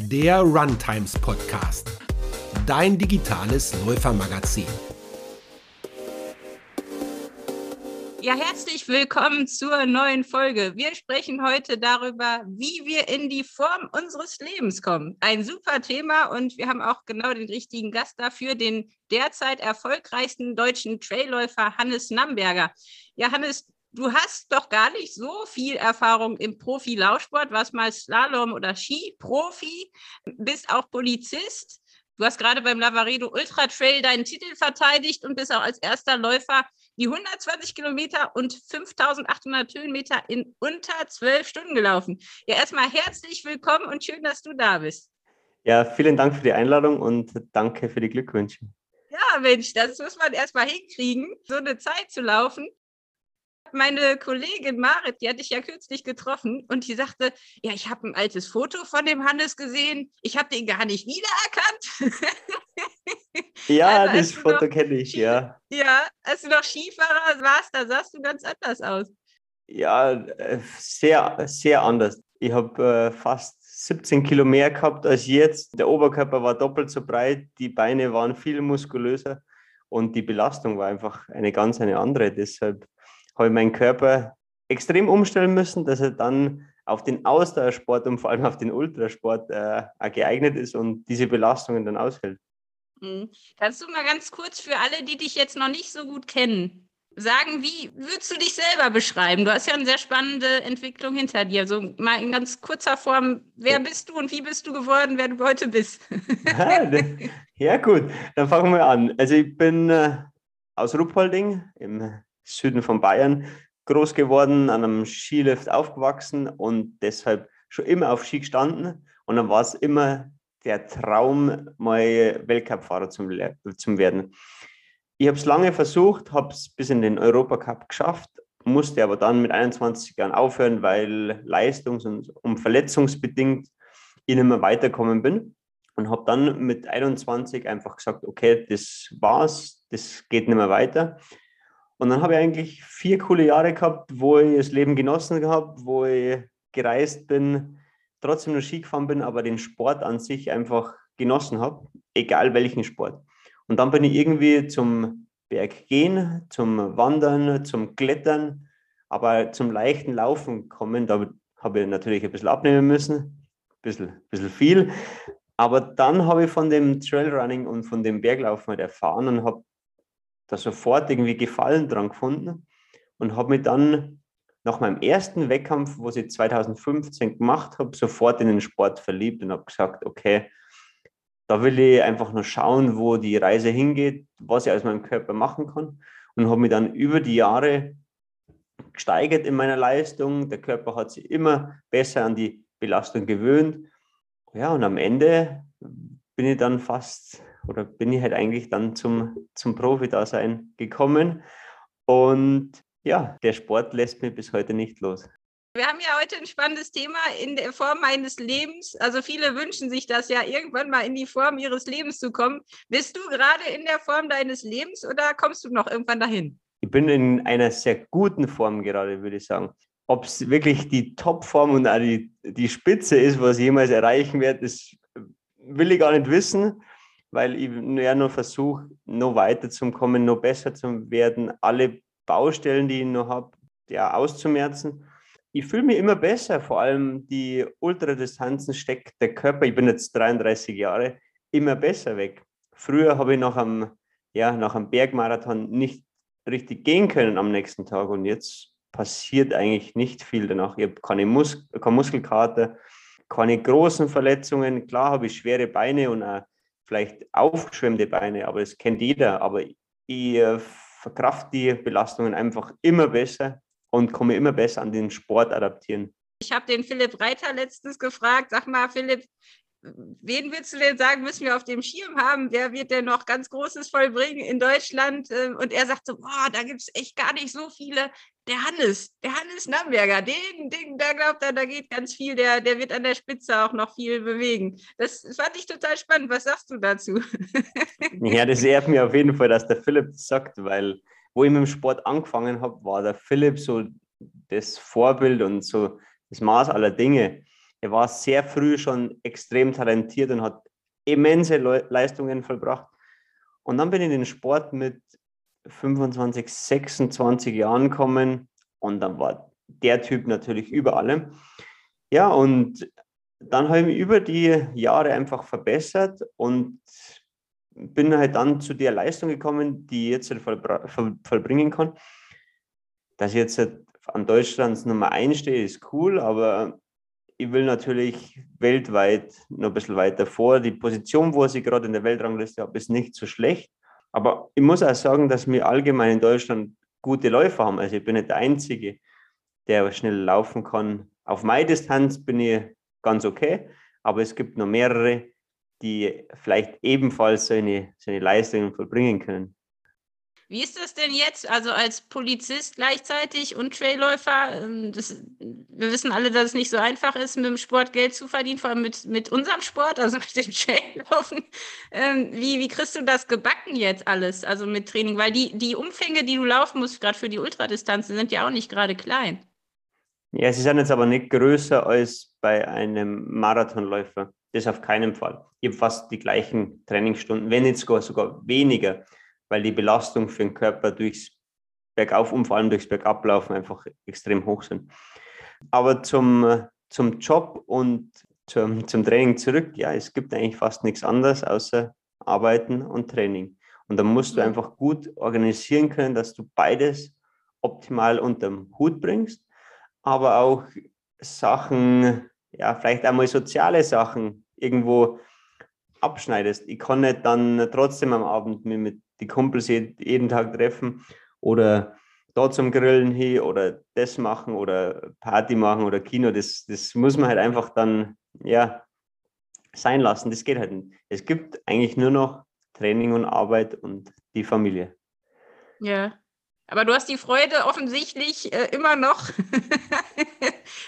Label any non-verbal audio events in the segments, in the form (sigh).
der Runtimes Podcast, dein digitales Läufermagazin. Ja, herzlich willkommen zur neuen Folge. Wir sprechen heute darüber, wie wir in die Form unseres Lebens kommen. Ein super Thema und wir haben auch genau den richtigen Gast dafür, den derzeit erfolgreichsten deutschen Trailläufer Hannes Namberger. Ja, Hannes, du hast doch gar nicht so viel Erfahrung im Profi-Laufsport, was mal Slalom oder Ski-Profi, bist auch Polizist. Du hast gerade beim Lavaredo Ultra Trail deinen Titel verteidigt und bist auch als erster Läufer die 120 Kilometer und 5800 Höhenmeter in unter zwölf Stunden gelaufen. Ja, erstmal herzlich willkommen und schön, dass du da bist. Ja, vielen Dank für die Einladung und danke für die Glückwünsche. Ja, Mensch, das muss man erstmal hinkriegen, so eine Zeit zu laufen meine Kollegin Marit, die hatte ich ja kürzlich getroffen und die sagte, ja, ich habe ein altes Foto von dem Hannes gesehen, ich habe den gar nicht wiedererkannt. (laughs) Ja, also, das Foto kenne ich, ja. Ja, als du noch Skifahrer warst, da sahst du ganz anders aus. Ja, äh, sehr, sehr anders. Ich habe äh, fast 17 Kilo mehr gehabt als jetzt. Der Oberkörper war doppelt so breit, die Beine waren viel muskulöser und die Belastung war einfach eine ganz eine andere. Deshalb habe ich meinen Körper extrem umstellen müssen, dass er dann auf den Ausdauersport und vor allem auf den Ultrasport äh, geeignet ist und diese Belastungen dann aushält. Mhm. Kannst du mal ganz kurz für alle, die dich jetzt noch nicht so gut kennen, sagen, wie würdest du dich selber beschreiben? Du hast ja eine sehr spannende Entwicklung hinter dir. So also mal in ganz kurzer Form, wer bist du und wie bist du geworden, wer du heute bist? (laughs) ja, gut, dann fangen wir an. Also ich bin äh, aus Ruppolding im Süden von Bayern groß geworden, an einem Skilift aufgewachsen und deshalb schon immer auf Ski gestanden. Und dann war es immer der Traum, mal Weltcup-Fahrer zum, zum werden. Ich habe es lange versucht, habe es bis in den Europacup geschafft, musste aber dann mit 21 Jahren aufhören, weil leistungs- und, und verletzungsbedingt ich nicht mehr weiterkommen bin. Und habe dann mit 21 einfach gesagt, okay, das war's, das geht nicht mehr weiter. Und dann habe ich eigentlich vier coole Jahre gehabt, wo ich das Leben genossen habe, wo ich gereist bin, trotzdem nur Ski gefahren bin, aber den Sport an sich einfach genossen habe, egal welchen Sport. Und dann bin ich irgendwie zum Berggehen, zum Wandern, zum Klettern, aber zum leichten Laufen gekommen. Da habe ich natürlich ein bisschen abnehmen müssen, ein bisschen, ein bisschen viel. Aber dann habe ich von dem Trailrunning und von dem Berglaufen halt erfahren und habe da sofort irgendwie Gefallen dran gefunden und habe mich dann nach meinem ersten Wettkampf, wo ich 2015 gemacht habe, sofort in den Sport verliebt und habe gesagt, okay, da will ich einfach nur schauen, wo die Reise hingeht, was ich aus meinem Körper machen kann und habe mich dann über die Jahre gesteigert in meiner Leistung. Der Körper hat sich immer besser an die Belastung gewöhnt. Ja, und am Ende bin ich dann fast oder bin ich halt eigentlich dann zum, zum Profi-Dasein gekommen. Und ja, der Sport lässt mich bis heute nicht los. Wir haben ja heute ein spannendes Thema in der Form meines Lebens. Also viele wünschen sich das ja, irgendwann mal in die Form ihres Lebens zu kommen. Bist du gerade in der Form deines Lebens oder kommst du noch irgendwann dahin? Ich bin in einer sehr guten Form gerade, würde ich sagen. Ob es wirklich die Topform und auch die, die Spitze ist, was ich jemals erreichen werde, das will ich gar nicht wissen weil ich ja nur versuche, noch weiterzukommen, noch besser zu werden, alle Baustellen, die ich noch habe, ja, auszumerzen. Ich fühle mich immer besser, vor allem die Ultradistanzen steckt der Körper, ich bin jetzt 33 Jahre, immer besser weg. Früher habe ich nach einem, ja, nach einem Bergmarathon nicht richtig gehen können am nächsten Tag und jetzt passiert eigentlich nicht viel danach. Ich habe keine, Mus keine Muskelkater, keine großen Verletzungen. Klar habe ich schwere Beine und auch vielleicht aufgeschwemmte Beine, aber das kennt jeder. Aber ich äh, verkraft die Belastungen einfach immer besser und komme immer besser an den Sport adaptieren. Ich habe den Philipp Reiter letztens gefragt, sag mal, Philipp, wen würdest du denn sagen, müssen wir auf dem Schirm haben? Wer wird denn noch ganz Großes vollbringen in Deutschland? Ähm, und er sagt so, boah, da gibt es echt gar nicht so viele. Der Hannes, der Hannes Namberger, den, den, da glaubt er, da geht ganz viel, der, der wird an der Spitze auch noch viel bewegen. Das fand ich total spannend. Was sagst du dazu? (laughs) Ja, das ehrt mir auf jeden Fall, dass der Philipp sagt, weil wo ich mit dem Sport angefangen habe, war der Philipp so das Vorbild und so das Maß aller Dinge er war sehr früh schon extrem talentiert und hat immense Leistungen vollbracht. Und dann bin ich in den Sport mit 25, 26 Jahren gekommen und dann war der Typ natürlich über allem. Ja, und dann habe ich mich über die Jahre einfach verbessert und bin halt dann zu der Leistung gekommen, die ich jetzt vollbringen kann. Dass ich jetzt an Deutschlands Nummer 1 stehe, ist cool, aber ich will natürlich weltweit noch ein bisschen weiter vor. Die Position, wo ich gerade in der Weltrangliste habe, ist nicht so schlecht. Aber ich muss auch sagen, dass wir allgemein in Deutschland gute Läufer haben. Also ich bin nicht der Einzige, der schnell laufen kann. Auf meine Distanz bin ich ganz okay, aber es gibt noch mehrere, die vielleicht ebenfalls seine, seine Leistungen vollbringen können. Wie ist das denn jetzt? Also als Polizist gleichzeitig und Trailläufer? Ähm, das, wir wissen alle, dass es nicht so einfach ist, mit dem Sport Geld zu verdienen, vor allem mit, mit unserem Sport, also (laughs) mit dem Traillaufen. Ähm, wie, wie kriegst du das gebacken jetzt alles, also mit Training? Weil die, die Umfänge, die du laufen musst, gerade für die Ultradistanzen, sind ja auch nicht gerade klein. Ja, sie sind jetzt aber nicht größer als bei einem Marathonläufer. Das auf keinen Fall. Ich habe fast die gleichen Trainingsstunden, wenn nicht sogar, sogar weniger weil die Belastung für den Körper durchs Bergauf und vor allem durchs Bergablaufen einfach extrem hoch sind. Aber zum, zum Job und zum, zum Training zurück, ja, es gibt eigentlich fast nichts anderes außer Arbeiten und Training. Und da musst du einfach gut organisieren können, dass du beides optimal unterm Hut bringst, aber auch Sachen, ja, vielleicht einmal soziale Sachen irgendwo abschneidest. Ich kann nicht dann trotzdem am Abend mit die Kumpels jeden Tag treffen oder da zum Grillen hin oder das machen oder Party machen oder Kino. Das, das muss man halt einfach dann ja, sein lassen. Das geht halt nicht. Es gibt eigentlich nur noch Training und Arbeit und die Familie. Ja, aber du hast die Freude offensichtlich äh, immer noch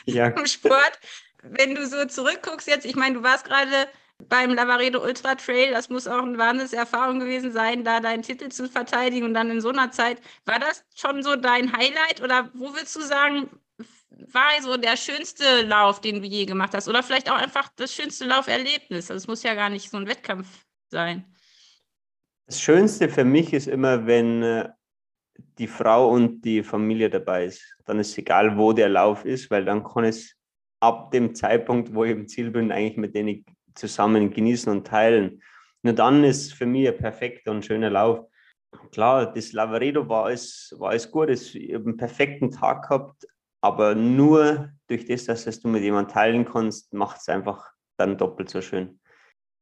ja. (laughs) im Sport. Wenn du so zurückguckst jetzt, ich meine, du warst gerade beim Lavaredo Ultra Trail. Das muss auch eine Wahnsinnserfahrung gewesen sein, da deinen Titel zu verteidigen und dann in so einer Zeit. War das schon so dein Highlight oder wo würdest du sagen, war so der schönste Lauf, den du je gemacht hast? Oder vielleicht auch einfach das schönste Lauferlebnis? Also es muss ja gar nicht so ein Wettkampf sein. Das Schönste für mich ist immer, wenn äh, die Frau und die Familie dabei ist. Dann ist es egal, wo der Lauf ist, weil dann kann es ab dem Zeitpunkt, wo ich im Ziel bin, eigentlich mit denen zusammen genießen und teilen. Nur dann ist für mich ein perfekter und schöner Lauf. Klar, das Lavaredo war alles, war alles gut, ich habe einen perfekten Tag gehabt, aber nur durch das, dass du mit jemandem teilen kannst, macht es einfach dann doppelt so schön.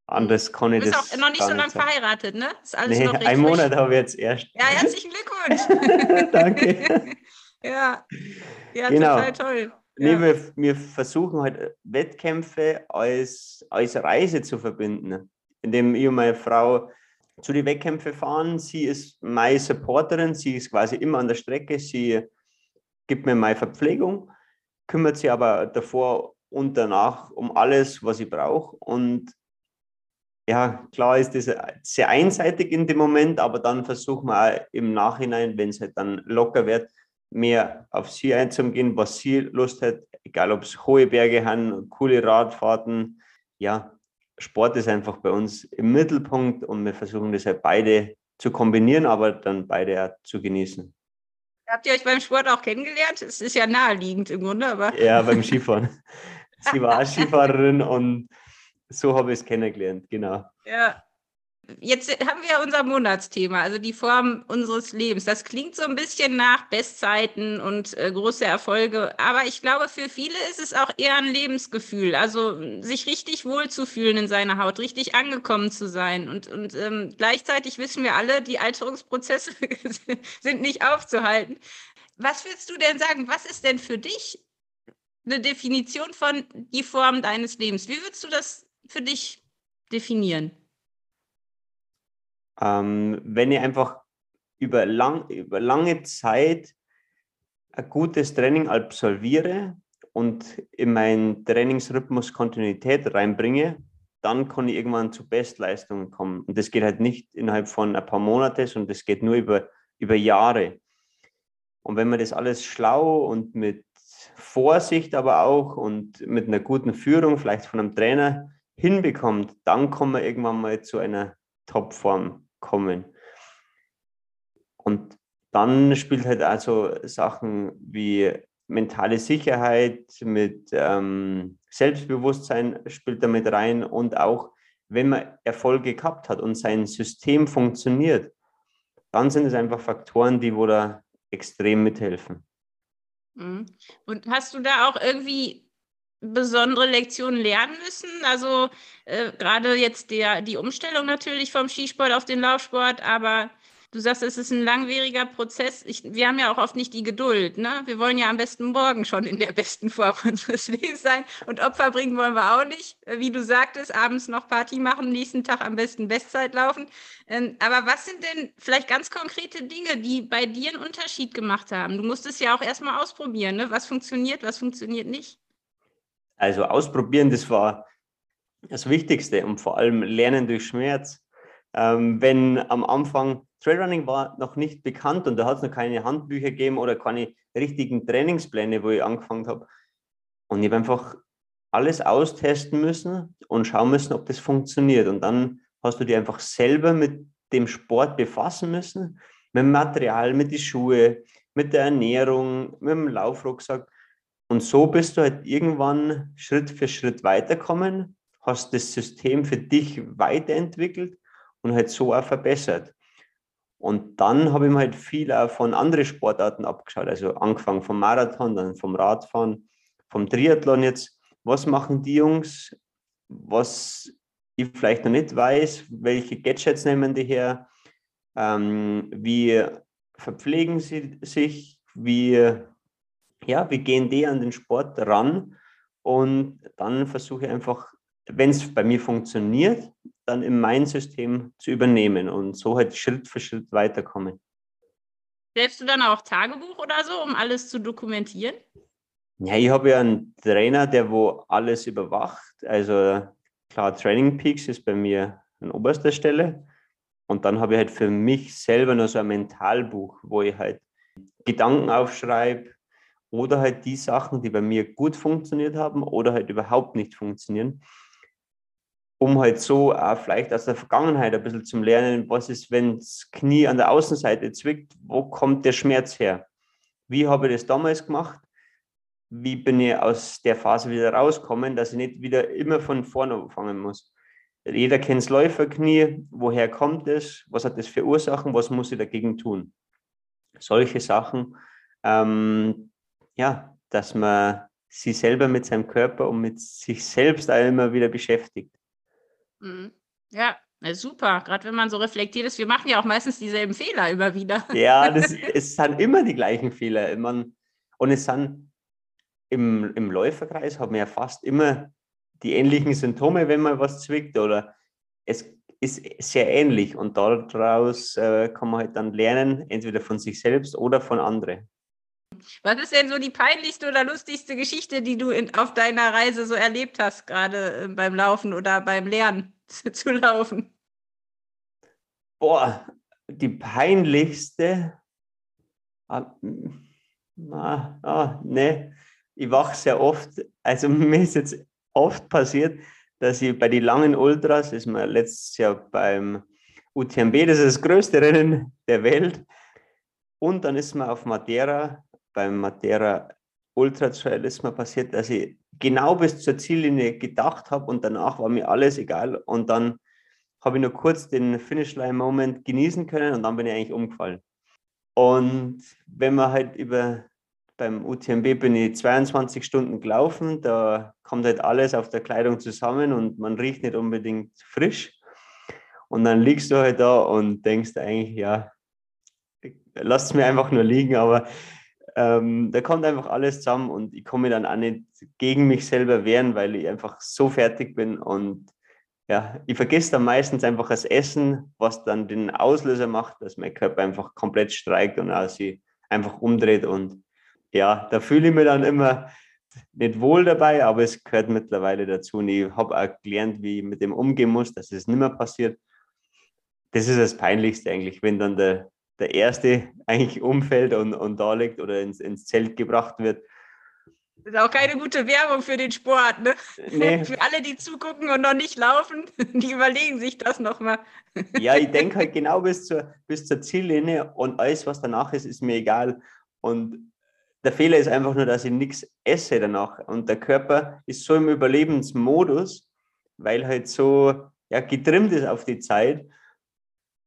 Anders kann ich das. Du bist auch noch nicht so lange verheiratet, ne? Ist alles nee, noch (laughs) Ein Monat habe ich jetzt erst. Ja, herzlichen Glückwunsch. (laughs) (laughs) Danke. ja, ja genau. total toll. Nee, ja. wir, wir versuchen halt Wettkämpfe als, als Reise zu verbinden, indem ich und meine Frau zu den Wettkämpfen fahren. Sie ist meine Supporterin, sie ist quasi immer an der Strecke, sie gibt mir meine Verpflegung, kümmert sich aber davor und danach um alles, was ich brauche. Und ja, klar ist das sehr einseitig in dem Moment, aber dann versuchen wir auch im Nachhinein, wenn es halt dann locker wird, mehr auf sie einzugehen, was sie Lust hat, egal ob es hohe Berge haben, coole Radfahrten. Ja, Sport ist einfach bei uns im Mittelpunkt und wir versuchen das halt beide zu kombinieren, aber dann beide auch zu genießen. Habt ihr euch beim Sport auch kennengelernt? Es ist ja naheliegend im Grunde, aber. Ja, beim (laughs) Skifahren. Sie war Skifahrerin und so habe ich es kennengelernt, genau. Ja, Jetzt haben wir unser Monatsthema, also die Form unseres Lebens. Das klingt so ein bisschen nach Bestzeiten und äh, große Erfolge, aber ich glaube, für viele ist es auch eher ein Lebensgefühl, also sich richtig wohlzufühlen in seiner Haut, richtig angekommen zu sein. Und, und ähm, gleichzeitig wissen wir alle, die Alterungsprozesse (laughs) sind nicht aufzuhalten. Was würdest du denn sagen? Was ist denn für dich eine Definition von die Form deines Lebens? Wie würdest du das für dich definieren? Ähm, wenn ich einfach über, lang, über lange Zeit ein gutes Training absolviere und in meinen Trainingsrhythmus Kontinuität reinbringe, dann kann ich irgendwann zu Bestleistungen kommen. Und das geht halt nicht innerhalb von ein paar Monaten, sondern das geht nur über, über Jahre. Und wenn man das alles schlau und mit Vorsicht aber auch und mit einer guten Führung, vielleicht von einem Trainer, hinbekommt, dann kann man irgendwann mal zu einer Topform kommen. Und dann spielt halt also Sachen wie mentale Sicherheit mit ähm, Selbstbewusstsein spielt damit rein und auch wenn man Erfolge gehabt hat und sein System funktioniert, dann sind es einfach Faktoren, die wo da extrem mithelfen. Mhm. Und hast du da auch irgendwie besondere Lektionen lernen müssen? Also äh, gerade jetzt der, die Umstellung natürlich vom Skisport auf den Laufsport, aber Du sagst, es ist ein langwieriger Prozess. Ich, wir haben ja auch oft nicht die Geduld. Ne? Wir wollen ja am besten morgen schon in der besten Form (laughs) unseres Lebens sein. Und Opfer bringen wollen wir auch nicht. Wie du sagtest, abends noch Party machen, nächsten Tag am besten Bestzeit laufen. Ähm, aber was sind denn vielleicht ganz konkrete Dinge, die bei dir einen Unterschied gemacht haben? Du musst es ja auch erstmal ausprobieren. Ne? Was funktioniert, was funktioniert nicht? Also ausprobieren, das war das Wichtigste und vor allem lernen durch Schmerz. Ähm, wenn am Anfang Trailrunning war noch nicht bekannt und da hat es noch keine Handbücher gegeben oder keine richtigen Trainingspläne, wo ich angefangen habe. Und ich habe einfach alles austesten müssen und schauen müssen, ob das funktioniert. Und dann hast du dich einfach selber mit dem Sport befassen müssen, mit dem Material, mit den Schuhen, mit der Ernährung, mit dem Laufrucksack. Und so bist du halt irgendwann Schritt für Schritt weiterkommen, hast das System für dich weiterentwickelt und halt so auch verbessert. Und dann habe ich mir halt viel auch von anderen Sportarten abgeschaut, also angefangen vom Marathon, dann vom Radfahren, vom Triathlon jetzt. Was machen die Jungs, was ich vielleicht noch nicht weiß? Welche Gadgets nehmen die her? Ähm, wie verpflegen sie sich? Wie, ja, wie gehen die an den Sport ran? Und dann versuche ich einfach, wenn es bei mir funktioniert, dann in mein System zu übernehmen und so halt Schritt für Schritt weiterkommen. Selbst du dann auch Tagebuch oder so, um alles zu dokumentieren? Ja, ich habe ja einen Trainer, der wo alles überwacht. Also klar, Training Peaks ist bei mir an oberster Stelle. Und dann habe ich halt für mich selber noch so ein Mentalbuch, wo ich halt Gedanken aufschreibe oder halt die Sachen, die bei mir gut funktioniert haben oder halt überhaupt nicht funktionieren um halt so auch vielleicht aus der Vergangenheit ein bisschen zu lernen, was ist, wenn das Knie an der Außenseite zwickt, wo kommt der Schmerz her? Wie habe ich das damals gemacht? Wie bin ich aus der Phase wieder rausgekommen, dass ich nicht wieder immer von vorne anfangen muss? Jeder kennt das Läuferknie, woher kommt es, was hat das für Ursachen, was muss ich dagegen tun? Solche Sachen, ähm, ja, dass man sich selber mit seinem Körper und mit sich selbst auch immer wieder beschäftigt. Mhm. Ja, super. Gerade wenn man so reflektiert ist, wir machen ja auch meistens dieselben Fehler immer wieder. Ja, (laughs) das, es sind immer die gleichen Fehler. Man, und es sind im, im Läuferkreis haben wir ja fast immer die ähnlichen Symptome, wenn man was zwickt oder es ist sehr ähnlich und daraus äh, kann man halt dann lernen, entweder von sich selbst oder von anderen. Was ist denn so die peinlichste oder lustigste Geschichte, die du in, auf deiner Reise so erlebt hast, gerade äh, beim Laufen oder beim Lernen zu, (laughs) zu laufen? Boah, die peinlichste. Ah, ah, ah, ne, ich wache sehr oft. Also (laughs) mir ist jetzt oft passiert, dass ich bei den langen Ultras, ist mir letztes Jahr beim UTMB, das ist das größte Rennen der Welt, und dann ist man auf Madeira beim Matera Ultra Trail ist mir passiert, dass ich genau bis zur Ziellinie gedacht habe und danach war mir alles egal. Und dann habe ich nur kurz den Finishline-Moment genießen können und dann bin ich eigentlich umgefallen. Und wenn man halt über beim UTMB bin ich 22 Stunden gelaufen, da kommt halt alles auf der Kleidung zusammen und man riecht nicht unbedingt frisch. Und dann liegst du halt da und denkst eigentlich, ja, lass es mir einfach nur liegen, aber ähm, da kommt einfach alles zusammen und ich komme dann auch nicht gegen mich selber wehren, weil ich einfach so fertig bin und ja, ich vergesse dann meistens einfach das Essen, was dann den Auslöser macht, dass mein Körper einfach komplett streikt und auch sich einfach umdreht und ja, da fühle ich mich dann immer nicht wohl dabei, aber es gehört mittlerweile dazu und ich habe auch gelernt, wie ich mit dem umgehen muss, dass es nicht mehr passiert. Das ist das Peinlichste eigentlich, wenn dann der, der Erste eigentlich umfällt und, und da liegt oder ins, ins Zelt gebracht wird. Das ist auch keine gute Werbung für den Sport, ne? Nee. (laughs) Für alle, die zugucken und noch nicht laufen, (laughs) die überlegen sich das nochmal. (laughs) Ja, ich denke halt genau bis zur, bis zur Ziellinie und alles, was danach ist, ist mir egal. Und der Fehler ist einfach nur, dass ich nichts esse danach. Und der Körper ist so im Überlebensmodus, weil halt so ja, getrimmt ist auf die Zeit.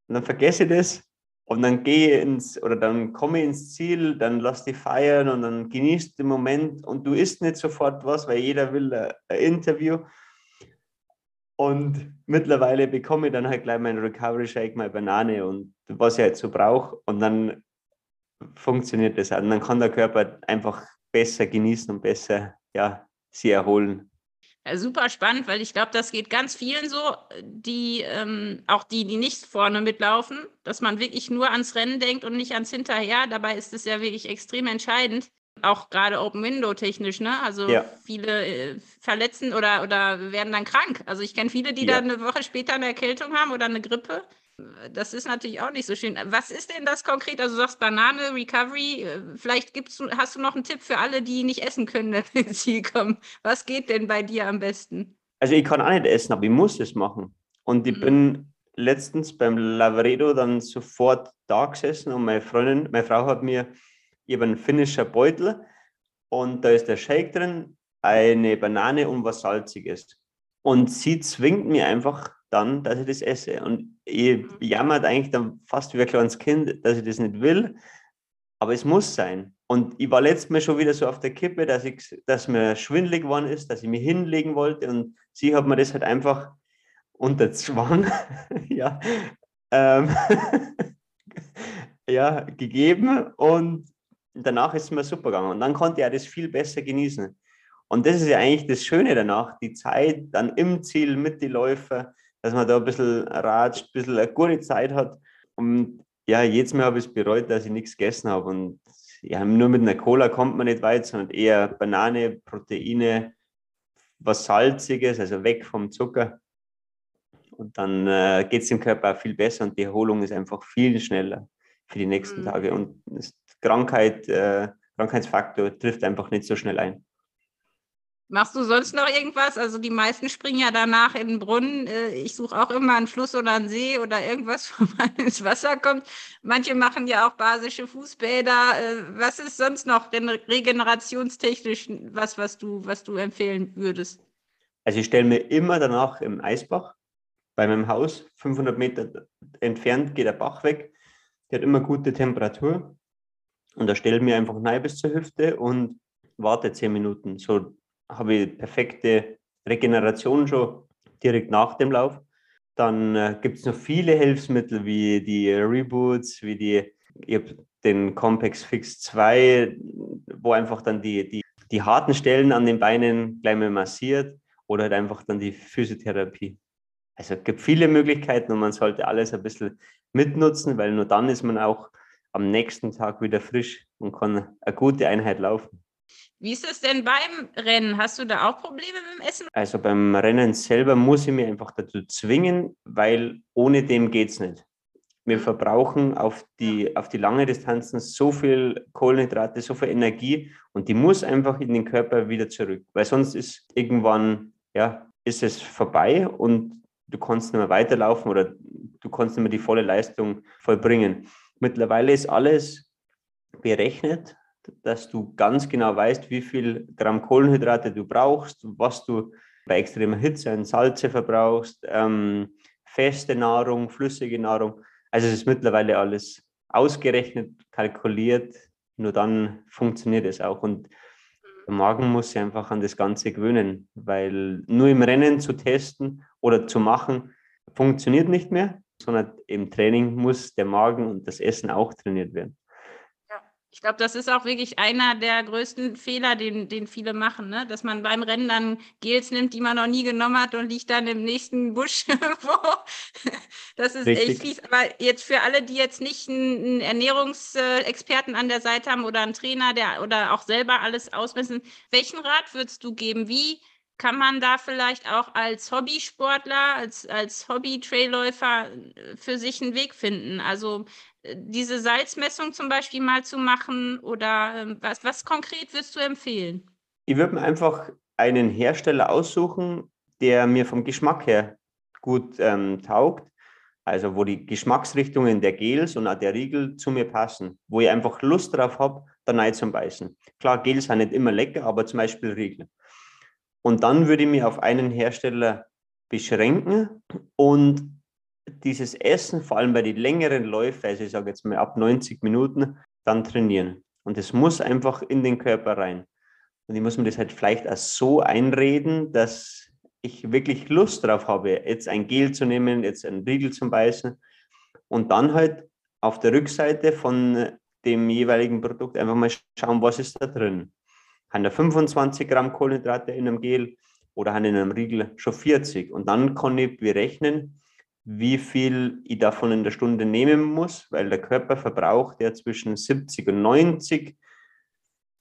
Und dann vergesse ich das und dann gehe ins oder dann komme ins Ziel, dann lass dich feiern und dann genießt den Moment und du isst nicht sofort was, weil jeder will ein, ein Interview. Und mittlerweile bekomme ich dann halt gleich meinen Recovery Shake, meine Banane und was ich halt so brauche. Und dann funktioniert das. Und dann kann der Körper einfach besser genießen und besser ja, sie erholen. Ja, super spannend, weil ich glaube, das geht ganz vielen so, die ähm, auch die, die nicht vorne mitlaufen, dass man wirklich nur ans Rennen denkt und nicht ans Hinterher. Dabei ist es ja wirklich extrem entscheidend, auch gerade Open Window technisch, ne? Also ja. viele äh, verletzen oder, oder werden dann krank. Also ich kenne viele, die ja. dann eine Woche später eine Erkältung haben oder eine Grippe das ist natürlich auch nicht so schön. Was ist denn das konkret? Also du sagst Banane, Recovery. Vielleicht gibt's, hast du noch einen Tipp für alle, die nicht essen können, (laughs) wenn sie ins Ziel kommen. Was geht denn bei dir am besten? Also ich kann auch nicht essen, aber ich muss es machen. Und ich mhm. bin letztens beim Lavaredo dann sofort da gesessen und meine Freundin, meine Frau hat mir eben einen finnischer Beutel und da ist der Shake drin, eine Banane und was Salziges. Und sie zwingt mir einfach dann, dass ich das esse. Und ich mhm. jammert eigentlich dann fast wie ein kleines Kind, dass ich das nicht will, aber es muss sein. Und ich war letztes Mal schon wieder so auf der Kippe, dass, ich, dass mir schwindelig geworden ist, dass ich mich hinlegen wollte und sie hat mir das halt einfach unter Zwang (laughs) ja, ähm, (laughs) ja, gegeben und danach ist es mir super gegangen. Und dann konnte ich auch das viel besser genießen. Und das ist ja eigentlich das Schöne danach, die Zeit dann im Ziel mit den Läufern, dass man da ein bisschen ratscht, ein bisschen eine gute Zeit hat. Und ja, jetzt Mal habe ich es bereut, dass ich nichts gegessen habe. Und ja, nur mit einer Cola kommt man nicht weit, sondern eher Banane, Proteine, was Salziges, also weg vom Zucker. Und dann äh, geht es dem Körper auch viel besser und die Erholung ist einfach viel schneller für die nächsten mhm. Tage. Und Krankheit, äh, Krankheitsfaktor trifft einfach nicht so schnell ein. Machst du sonst noch irgendwas? Also die meisten springen ja danach in den Brunnen. Äh, ich suche auch immer einen Fluss oder einen See oder irgendwas, (laughs) wo man ins Wasser kommt. Manche machen ja auch basische Fußbäder. Äh, was ist sonst noch regenerationstechnisch was, was du, was du empfehlen würdest? Also ich stelle mir immer danach im Eisbach bei meinem Haus, 500 Meter entfernt geht der Bach weg. Der hat immer gute Temperatur. Und da stelle ich mir einfach rein bis zur Hüfte und warte zehn Minuten. So habe ich perfekte Regeneration schon direkt nach dem Lauf. Dann äh, gibt es noch viele Hilfsmittel wie die Reboots, wie die, ich habe den Compex Fix 2, wo einfach dann die, die, die harten Stellen an den Beinen gleich mal massiert oder halt einfach dann die Physiotherapie. Also es gibt viele Möglichkeiten und man sollte alles ein bisschen mitnutzen, weil nur dann ist man auch am nächsten Tag wieder frisch und kann eine gute Einheit laufen. Wie ist es denn beim Rennen? Hast du da auch Probleme mit dem Essen? Also beim Rennen selber muss ich mich einfach dazu zwingen, weil ohne dem geht es nicht. Wir mhm. verbrauchen auf die, auf die lange Distanzen so viel Kohlenhydrate, so viel Energie und die muss einfach in den Körper wieder zurück, weil sonst ist irgendwann, ja, ist es vorbei und du kannst nicht mehr weiterlaufen oder du kannst nicht mehr die volle Leistung vollbringen. Mittlerweile ist alles berechnet, dass du ganz genau weißt, wie viel Gramm Kohlenhydrate du brauchst, was du bei extremer Hitze an Salze verbrauchst, ähm, feste Nahrung, flüssige Nahrung. Also es ist mittlerweile alles ausgerechnet, kalkuliert, nur dann funktioniert es auch. Und der Magen muss sich einfach an das Ganze gewöhnen, weil nur im Rennen zu testen oder zu machen, funktioniert nicht mehr, sondern im Training muss der Magen und das Essen auch trainiert werden. Ich glaube, das ist auch wirklich einer der größten Fehler, den, den viele machen, ne? dass man beim Rennen dann Gels nimmt, die man noch nie genommen hat und liegt dann im nächsten Busch (laughs) Das ist Richtig. echt fies. Aber jetzt für alle, die jetzt nicht einen Ernährungsexperten an der Seite haben oder einen Trainer, der oder auch selber alles ausmessen, welchen Rat würdest du geben? Wie kann man da vielleicht auch als Hobbysportler, als, als Hobby-Trailläufer äh, für sich einen Weg finden? Also diese Salzmessung zum Beispiel mal zu machen oder ähm, was, was konkret würdest du empfehlen? Ich würde mir einfach einen Hersteller aussuchen, der mir vom Geschmack her gut ähm, taugt. Also wo die Geschmacksrichtungen der Gels und auch der Riegel zu mir passen, wo ich einfach Lust drauf habe, da rein zum Beißen. Klar, Gels sind nicht immer lecker, aber zum Beispiel Riegel. Und dann würde ich mich auf einen Hersteller beschränken und dieses Essen, vor allem bei den längeren Läufen, also ich sage jetzt mal ab 90 Minuten, dann trainieren. Und es muss einfach in den Körper rein. Und ich muss mir das halt vielleicht auch so einreden, dass ich wirklich Lust drauf habe, jetzt ein Gel zu nehmen, jetzt einen Riegel zu beißen und dann halt auf der Rückseite von dem jeweiligen Produkt einfach mal schauen, was ist da drin. Haben da 25 Gramm Kohlenhydrate in einem Gel oder haben in einem Riegel schon 40? Und dann kann ich berechnen, wie viel ich davon in der Stunde nehmen muss, weil der Körper verbraucht ja zwischen 70 und 90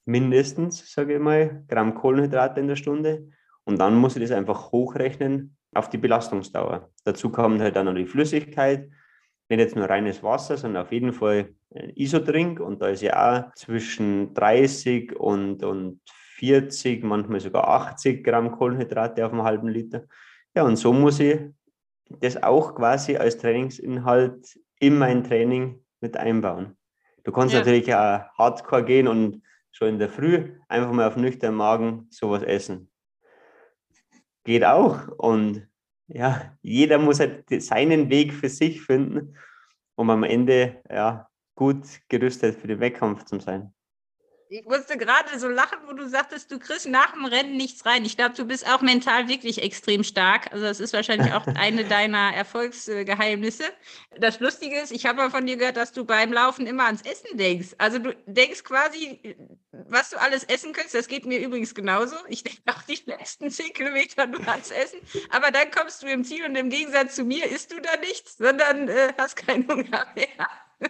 mindestens, sage ich mal, Gramm Kohlenhydrate in der Stunde. Und dann muss ich das einfach hochrechnen auf die Belastungsdauer. Dazu kommt halt dann noch die Flüssigkeit, nicht jetzt nur reines Wasser, sondern auf jeden Fall ein Isodrink. Und da ist ja auch zwischen 30 und, und 40, manchmal sogar 80 Gramm Kohlenhydrate auf einem halben Liter. Ja, und so muss ich das auch quasi als Trainingsinhalt in mein Training mit einbauen. Du kannst ja. natürlich auch hardcore gehen und schon in der Früh einfach mal auf nüchternen Magen sowas essen. Geht auch. Und ja, jeder muss halt seinen Weg für sich finden, um am Ende ja, gut gerüstet für den Wettkampf zu sein. Ich musste gerade so lachen, wo du sagtest, du kriegst nach dem Rennen nichts rein. Ich glaube, du bist auch mental wirklich extrem stark. Also das ist wahrscheinlich auch (laughs) eine deiner Erfolgsgeheimnisse. Das Lustige ist, ich habe mal von dir gehört, dass du beim Laufen immer ans Essen denkst. Also du denkst quasi, was du alles essen könntest. Das geht mir übrigens genauso. Ich denke auch die letzten zehn Kilometer nur ans Essen. Aber dann kommst du im Ziel und im Gegensatz zu mir isst du da nichts, sondern äh, hast keinen Hunger mehr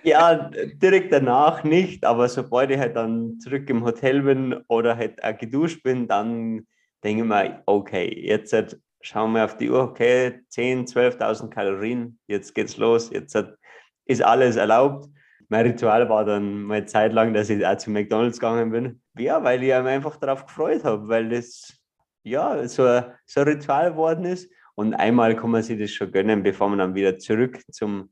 ja, direkt danach nicht, aber sobald ich halt dann zurück im Hotel bin oder halt auch geduscht bin, dann denke ich mir, okay, jetzt halt schauen wir auf die Uhr, okay, 10.000, 12.000 Kalorien, jetzt geht's los, jetzt ist alles erlaubt. Mein Ritual war dann mal Zeit lang, dass ich auch zu McDonalds gegangen bin. Ja, weil ich mich einfach darauf gefreut habe, weil das ja so so ein Ritual geworden ist. Und einmal kann man sich das schon gönnen, bevor man dann wieder zurück zum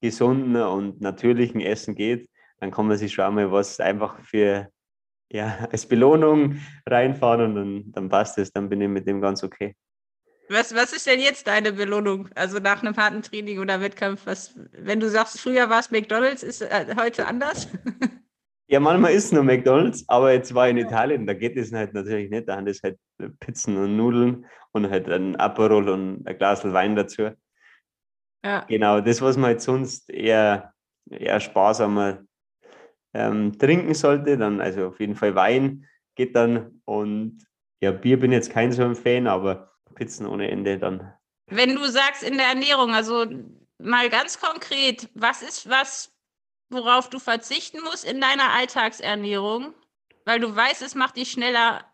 gesunden und natürlichen Essen geht, dann kann man sich schon mal was einfach für, ja, (laughs) als Belohnung reinfahren und dann, dann passt es, dann bin ich mit dem ganz okay. Was, was ist denn jetzt deine Belohnung? Also nach einem harten Training oder Wettkampf, was, wenn du sagst, früher war es McDonalds, ist äh, heute anders? (laughs) Ja, manchmal ist es nur McDonalds, aber jetzt war ich in Italien, da geht es halt natürlich nicht. Da haben das halt Pizzen und Nudeln und halt ein Aperol und ein Glas Wein dazu. Ja. Genau, das, was man jetzt sonst eher, eher sparsamer ähm, trinken sollte, dann also auf jeden Fall Wein geht dann und ja, Bier bin jetzt kein so ein Fan, aber Pizzen ohne Ende dann. Wenn du sagst in der Ernährung, also mal ganz konkret, was ist was, worauf du verzichten musst in deiner Alltagsernährung, weil du weißt, es macht dich schneller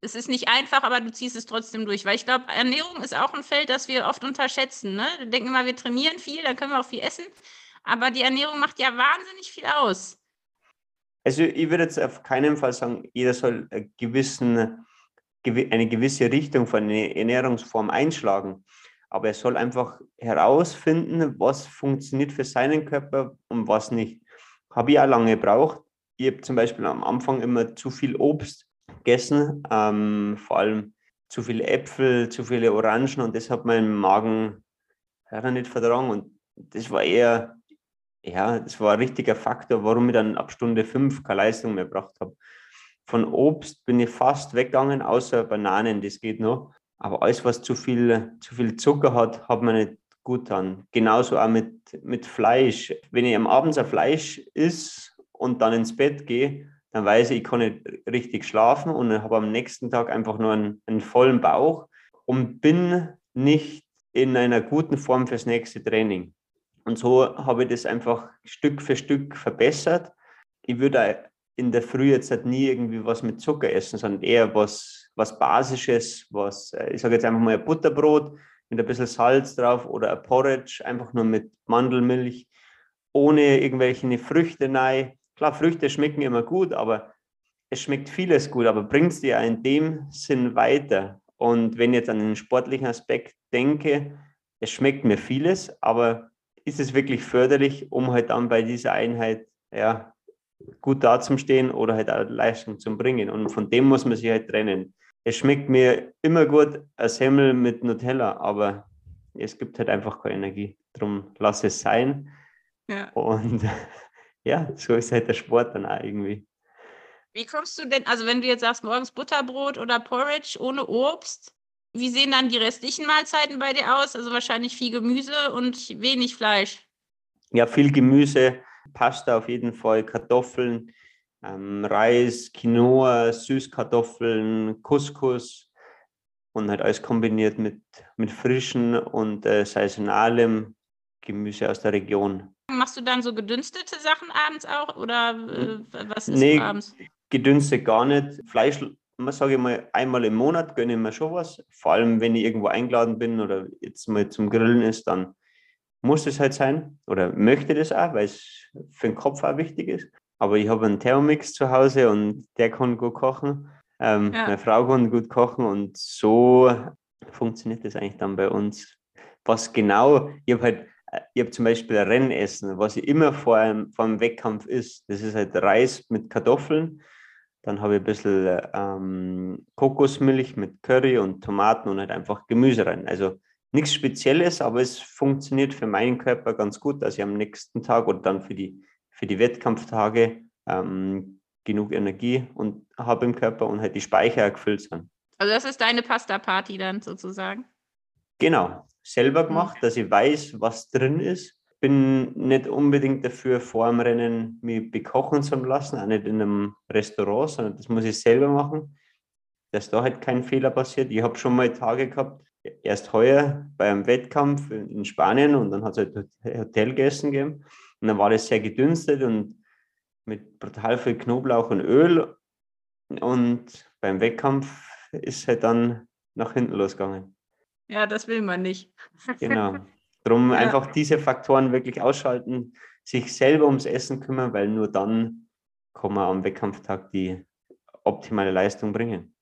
es ist nicht einfach, aber du ziehst es trotzdem durch. Weil ich glaube, Ernährung ist auch ein Feld, das wir oft unterschätzen. Ne? Wir denken immer, wir trainieren viel, dann können wir auch viel essen. Aber die Ernährung macht ja wahnsinnig viel aus. Also ich würde jetzt auf keinen Fall sagen, jeder soll eine, gewissen, eine gewisse Richtung von einer Ernährungsform einschlagen. Aber er soll einfach herausfinden, was funktioniert für seinen Körper und was nicht. Habe ich auch lange gebraucht. Ich habe zum Beispiel am Anfang immer zu viel Obst gegessen, ähm, vor allem zu viele Äpfel, zu viele Orangen und das hat mein Magen ja, nicht vertragen und das war eher, ja, das war ein richtiger Faktor, warum ich dann ab Stunde fünf keine Leistung mehr gebracht habe. Von Obst bin ich fast weggegangen, außer Bananen, das geht noch. Aber alles, was zu viel, zu viel Zucker hat, hat mir nicht gut an. Genauso auch mit, mit Fleisch. Wenn ich am Abend ein Fleisch isst und dann ins Bett gehe, dann weiß ich, ich kann nicht richtig schlafen und habe am nächsten Tag einfach nur einen, einen vollen Bauch und bin nicht in einer guten Form fürs nächste Training. Und so habe ich das einfach Stück für Stück verbessert. Ich würde in der Früh jetzt halt nie irgendwie was mit Zucker essen, sondern eher was, was Basisches, was, äh, ich sage jetzt einfach mal ein Butterbrot mit ein bisschen Salz drauf oder ein Porridge, einfach nur mit Mandelmilch, ohne irgendwelche Früchte rein Klar, Früchte schmecken immer gut, aber es schmeckt vieles gut, aber bringt es dir in dem Sinn weiter? Und wenn ich jetzt an den sportlichen Aspekt denke, es schmeckt mir vieles, aber ist es wirklich förderlich, um halt dann bei dieser Einheit ja, gut dazustehen oder halt auch Leistung zu bringen? Und von dem muss man sich halt trennen. Es schmeckt mir immer gut, ein Semmel mit Nutella, aber es gibt halt einfach keine Energie. Darum lass es sein. Ja. Und (laughs) ja, so ist halt der Sport dann auch irgendwie. Wie kommst du denn, also wenn du jetzt sagst, morgens Butterbrot oder Porridge ohne Obst, wie sehen dann die restlichen Mahlzeiten bei dir aus? Also wahrscheinlich viel Gemüse und wenig Fleisch. Ja, viel Gemüse, Pasta auf jeden Fall, Kartoffeln, ähm, Reis, Quinoa, Süßkartoffeln, Couscous und halt alles kombiniert mit, mit frischen und äh, saisonalem Gemüse aus der Region. Machst du dann so gedünstete Sachen abends auch oder äh, was ist nee, abends? Gedünstet gar nicht. Fleisch, sage ich mal, einmal im Monat gönne ich mir schon was. Vor allem, wenn ich irgendwo eingeladen bin oder jetzt mal zum Grillen ist, dann muss es halt sein oder möchte das auch, weil es für den Kopf auch wichtig ist. Aber ich habe einen Thermomix zu Hause und der kann gut kochen. Ähm, ja. Meine Frau kann gut kochen und so funktioniert das eigentlich dann bei uns. Was genau, ich habe halt ich habe zum Beispiel Rennessen, was ich immer vor einem, vor einem Wettkampf ist. Das ist halt Reis mit Kartoffeln. Dann habe ich ein bisschen ähm, Kokosmilch mit Curry und Tomaten und halt einfach Gemüse rein. Also nichts Spezielles, aber es funktioniert für meinen Körper ganz gut, dass ich am nächsten Tag oder dann für die, für die Wettkampftage ähm, genug Energie und habe im Körper und halt die Speicher gefüllt sind. Also das ist deine Pasta-Party dann sozusagen? Genau, selber gemacht, dass ich weiß, was drin ist. Bin nicht unbedingt dafür, vor dem Rennen mich bekochen zu lassen, auch nicht in einem Restaurant, sondern das muss ich selber machen, dass da halt kein Fehler passiert. Ich habe schon mal Tage gehabt, erst heuer bei einem Wettkampf in Spanien und dann hat es halt Hotelgessen gegeben und dann war das sehr gedünstet und mit brutal viel Knoblauch und Öl und beim Wettkampf ist halt dann nach hinten losgegangen. Ja, das will man nicht. (laughs) Genau. Darum ja. einfach diese Faktoren wirklich ausschalten, sich selber ums Essen kümmern, weil nur dann kann man am Wettkampftag die optimale Leistung bringen.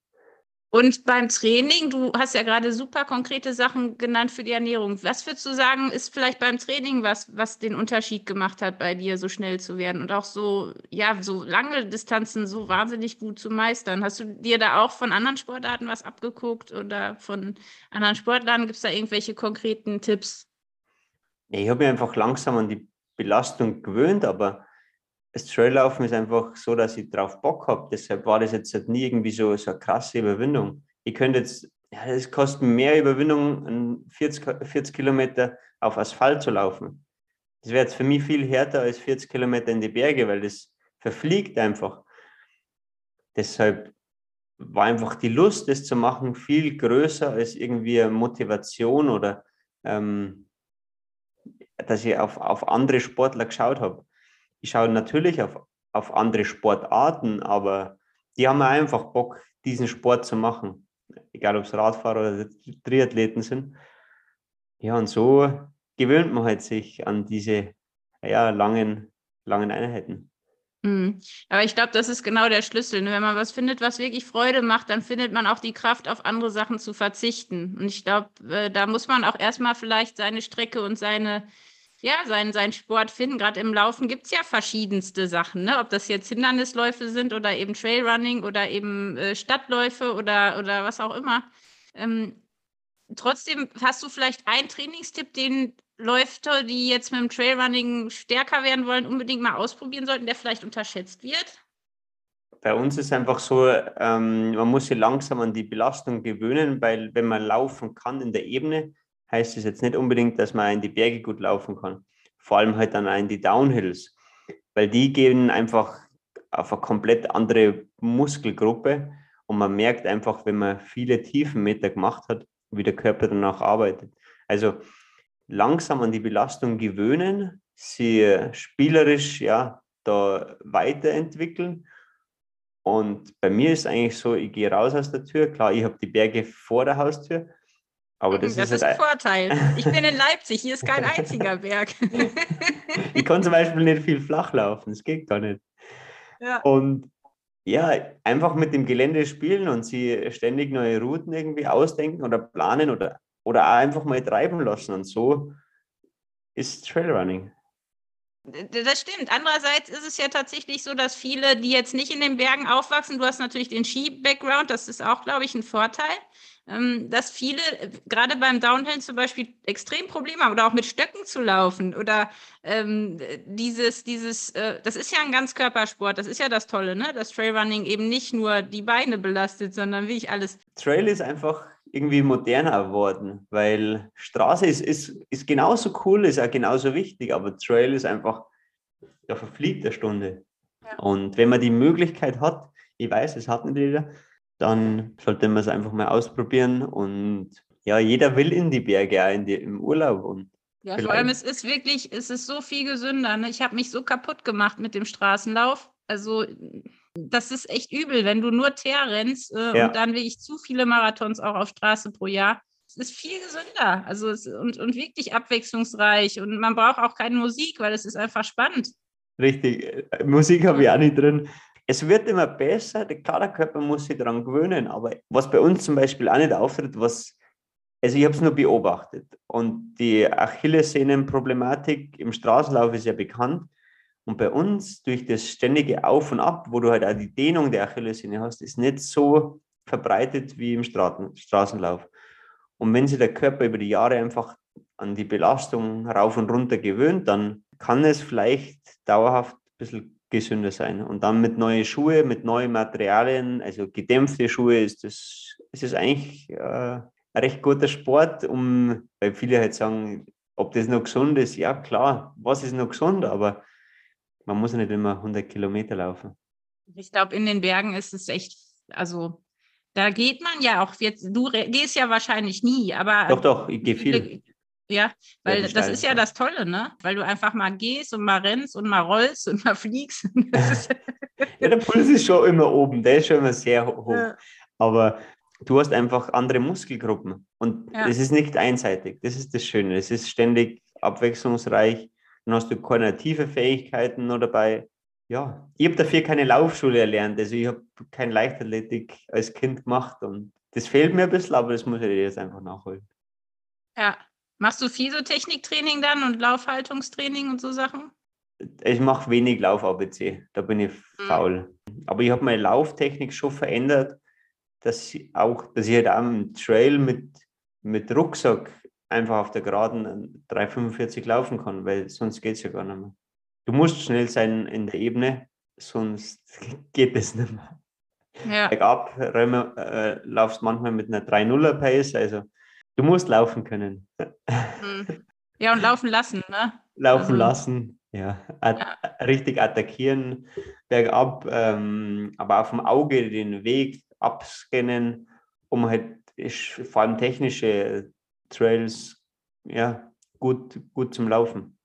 Und beim Training, du hast ja gerade super konkrete Sachen genannt für die Ernährung. Was würdest du sagen, ist vielleicht beim Training was, was den Unterschied gemacht hat, bei dir so schnell zu werden und auch so, ja, so lange Distanzen so wahnsinnig gut zu meistern? Hast du dir da auch von anderen Sportarten was abgeguckt oder von anderen Sportlern? Gibt es da irgendwelche konkreten Tipps? Ich habe mich einfach langsam an die Belastung gewöhnt, aber das Traillaufen ist einfach so, dass ich drauf Bock habe. Deshalb war das jetzt halt nie irgendwie so, so eine krasse Überwindung. Ich könnte jetzt, ja, das kostet mehr Überwindung, 40, 40 Kilometer auf Asphalt zu laufen. Das wäre jetzt für mich viel härter als 40 Kilometer in die Berge, weil das verfliegt einfach. Deshalb war einfach die Lust, das zu machen, viel größer als irgendwie Motivation oder ähm, dass ich auf, auf andere Sportler geschaut habe ich schaue natürlich auf, auf andere Sportarten, aber die haben einfach Bock, diesen Sport zu machen. Egal ob es Radfahrer oder Triathleten sind. Ja, und so gewöhnt man halt sich an diese ja, langen, langen Einheiten. Mhm. Aber ich glaube, das ist genau der Schlüssel. Ne? Wenn man was findet, was wirklich Freude macht, dann findet man auch die Kraft, auf andere Sachen zu verzichten. Und ich glaube, äh, da muss man auch erstmal vielleicht seine Strecke und seine ja, sein, sein Sport finden. Gerade im Laufen gibt es ja verschiedenste Sachen, ne? ob das jetzt Hindernisläufe sind oder eben Trailrunning oder eben äh, Stadtläufe oder, oder was auch immer. Ähm, trotzdem hast du vielleicht einen Trainingstipp, den Läufer, die jetzt mit dem Trailrunning stärker werden wollen, unbedingt mal ausprobieren sollten, der vielleicht unterschätzt wird? Bei uns ist einfach so, ähm, man muss sich langsam an die Belastung gewöhnen, weil wenn man laufen kann in der Ebene, heißt es jetzt nicht unbedingt, dass man in die Berge gut laufen kann. Vor allem halt dann in die Downhills, weil die gehen einfach auf eine komplett andere Muskelgruppe und man merkt einfach, wenn man viele Tiefenmeter gemacht hat, wie der Körper danach arbeitet. Also langsam an die Belastung gewöhnen, sie spielerisch ja da weiterentwickeln. Und bei mir ist eigentlich so, ich gehe raus aus der Tür, klar, ich habe die Berge vor der Haustür, aber das, das ist, ist ein Vorteil. Ich bin in Leipzig, hier ist kein (laughs) einziger Berg. ich kann zum Beispiel nicht viel flach laufen, das geht gar nicht. Ja. Und ja, einfach mit dem Gelände spielen und sie ständig neue Routen irgendwie ausdenken oder planen oder, oder auch einfach mal treiben lassen. Und so ist Trailrunning. Das stimmt. Andererseits ist es ja tatsächlich so, dass viele, die jetzt nicht in den Bergen aufwachsen, du hast natürlich den Ski-Background, das ist auch, glaube ich, ein Vorteil, ähm, dass viele, gerade beim Downhill zum Beispiel, extrem Probleme haben oder auch mit Stöcken zu laufen oder ähm, dieses, dieses, äh, das ist ja ein Ganzkörpersport, das ist ja das Tolle, ne? dass Trailrunning eben nicht nur die Beine belastet, sondern wie ich alles. Trail ist einfach irgendwie moderner geworden, weil Straße ist, ist, ist genauso cool, ist auch genauso wichtig, aber Trail ist einfach, da verfliegt eine Stunde. Ja. Und wenn man die Möglichkeit hat, ich weiß, es hat nicht jeder, dann sollte man es einfach mal ausprobieren. Und ja, jeder will in die Berge, auch in die, im Urlaub. Und ja, vor allem es ist wirklich, es ist so viel gesünder. Ne? Ich habe mich so kaputt gemacht mit dem Straßenlauf. Also das ist echt übel, wenn du nur Teer rennst äh, ja. und dann wirklich zu viele Marathons auch auf Straße pro Jahr. Es ist viel gesünder also es, und, und wirklich abwechslungsreich und man braucht auch keine Musik, weil es ist einfach spannend. Richtig, äh, Musik habe ich auch nicht drin. Es wird immer besser, der Körper muss sich daran gewöhnen, aber was bei uns zum Beispiel auch nicht auftritt, was, also ich habe es nur beobachtet und die Achillessehnenproblematik im Straßenlauf ist ja bekannt und bei uns durch das ständige Auf und Ab, wo du halt auch die Dehnung der Achillessehne hast, ist nicht so verbreitet wie im Straßenlauf. Und wenn sich der Körper über die Jahre einfach an die Belastung rauf und runter gewöhnt, dann kann es vielleicht dauerhaft ein bisschen gesünder sein. Und dann mit neuen Schuhen, mit neuen Materialien, also gedämpfte Schuhe, ist das, ist das eigentlich äh, ein recht guter Sport, um, weil viele halt sagen, ob das noch gesund ist. Ja, klar, was ist noch gesund, aber man muss nicht immer 100 Kilometer laufen. Ich glaube, in den Bergen ist es echt, also da geht man ja auch jetzt, du gehst ja wahrscheinlich nie, aber. Doch, doch, ich gehe viel. Ja, weil ja, das ist ja das Tolle, ne? Weil du einfach mal gehst und mal rennst und mal rollst und mal fliegst. (laughs) (laughs) ja, der Puls ist schon immer oben, der ist schon immer sehr hoch. Ja. Aber du hast einfach andere Muskelgruppen und es ja. ist nicht einseitig. Das ist das Schöne. Es ist ständig abwechslungsreich. Dann hast du koordinative Fähigkeiten noch dabei. Ja, ich habe dafür keine Laufschule erlernt. Also ich habe keine Leichtathletik als Kind gemacht und das fehlt mir ein bisschen, aber das muss ich jetzt einfach nachholen. Ja, Machst du viel so Techniktraining dann und Laufhaltungstraining und so Sachen? Ich mache wenig Lauf-ABC, da bin ich mhm. faul. Aber ich habe meine Lauftechnik schon verändert, dass ich auch, dass ich halt auch im Trail mit, mit Rucksack einfach auf der Geraden 3,45 laufen kann, weil sonst geht es ja gar nicht mehr. Du musst schnell sein in der Ebene, sonst (laughs) geht es nicht mehr. Ja. Bergab äh, laufst manchmal mit einer 3-0er Pace, also Du musst laufen können. Hm. Ja, und laufen lassen, ne? Laufen also, lassen, ja. At ja. Richtig attackieren, bergab, ähm, aber auf dem Auge den Weg abscannen, um halt vor allem technische Trails ja, gut, gut zum Laufen.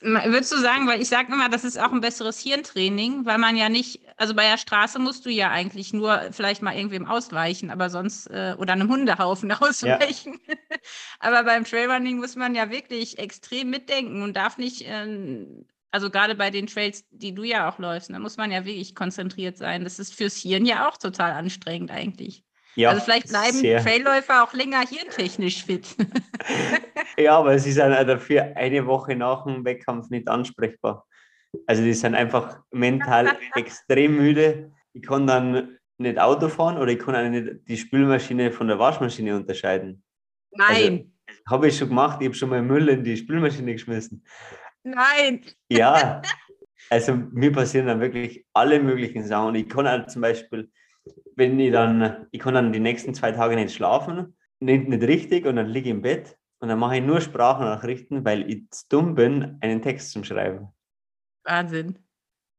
Würdest du sagen, weil ich sage immer, das ist auch ein besseres Hirntraining, weil man ja nicht, also bei der Straße musst du ja eigentlich nur vielleicht mal irgendwem ausweichen, aber sonst, äh, oder einem Hundehaufen (laughs) ausweichen. Ja. (laughs) aber beim Trailrunning muss man ja wirklich extrem mitdenken und darf nicht, äh, also gerade bei den Trails, die du ja auch läufst, da muss man ja wirklich konzentriert sein. Das ist fürs Hirn ja auch total anstrengend eigentlich. Ja, also vielleicht bleiben sehr. Trailläufer auch länger hirntechnisch fit. (laughs) ja, aber sie sind dafür eine Woche nach dem Wettkampf nicht ansprechbar. Also die sind einfach mental (laughs) extrem müde. Ich kann dann nicht Auto fahren oder ich kann auch nicht die Spülmaschine von der Waschmaschine unterscheiden. Nein. Also, habe ich schon gemacht. Ich habe schon mal Müll in die Spülmaschine geschmissen. Nein. Ja. (laughs) Also mir passieren dann wirklich alle möglichen Sachen. Ich kann halt zum Beispiel wenn ich dann, ich kann dann die nächsten zwei Tage nicht schlafen, nicht, nicht richtig und dann liege ich im Bett und dann mache ich nur Sprachnachrichten, weil ich zu dumm bin, einen Text zu schreiben. Wahnsinn.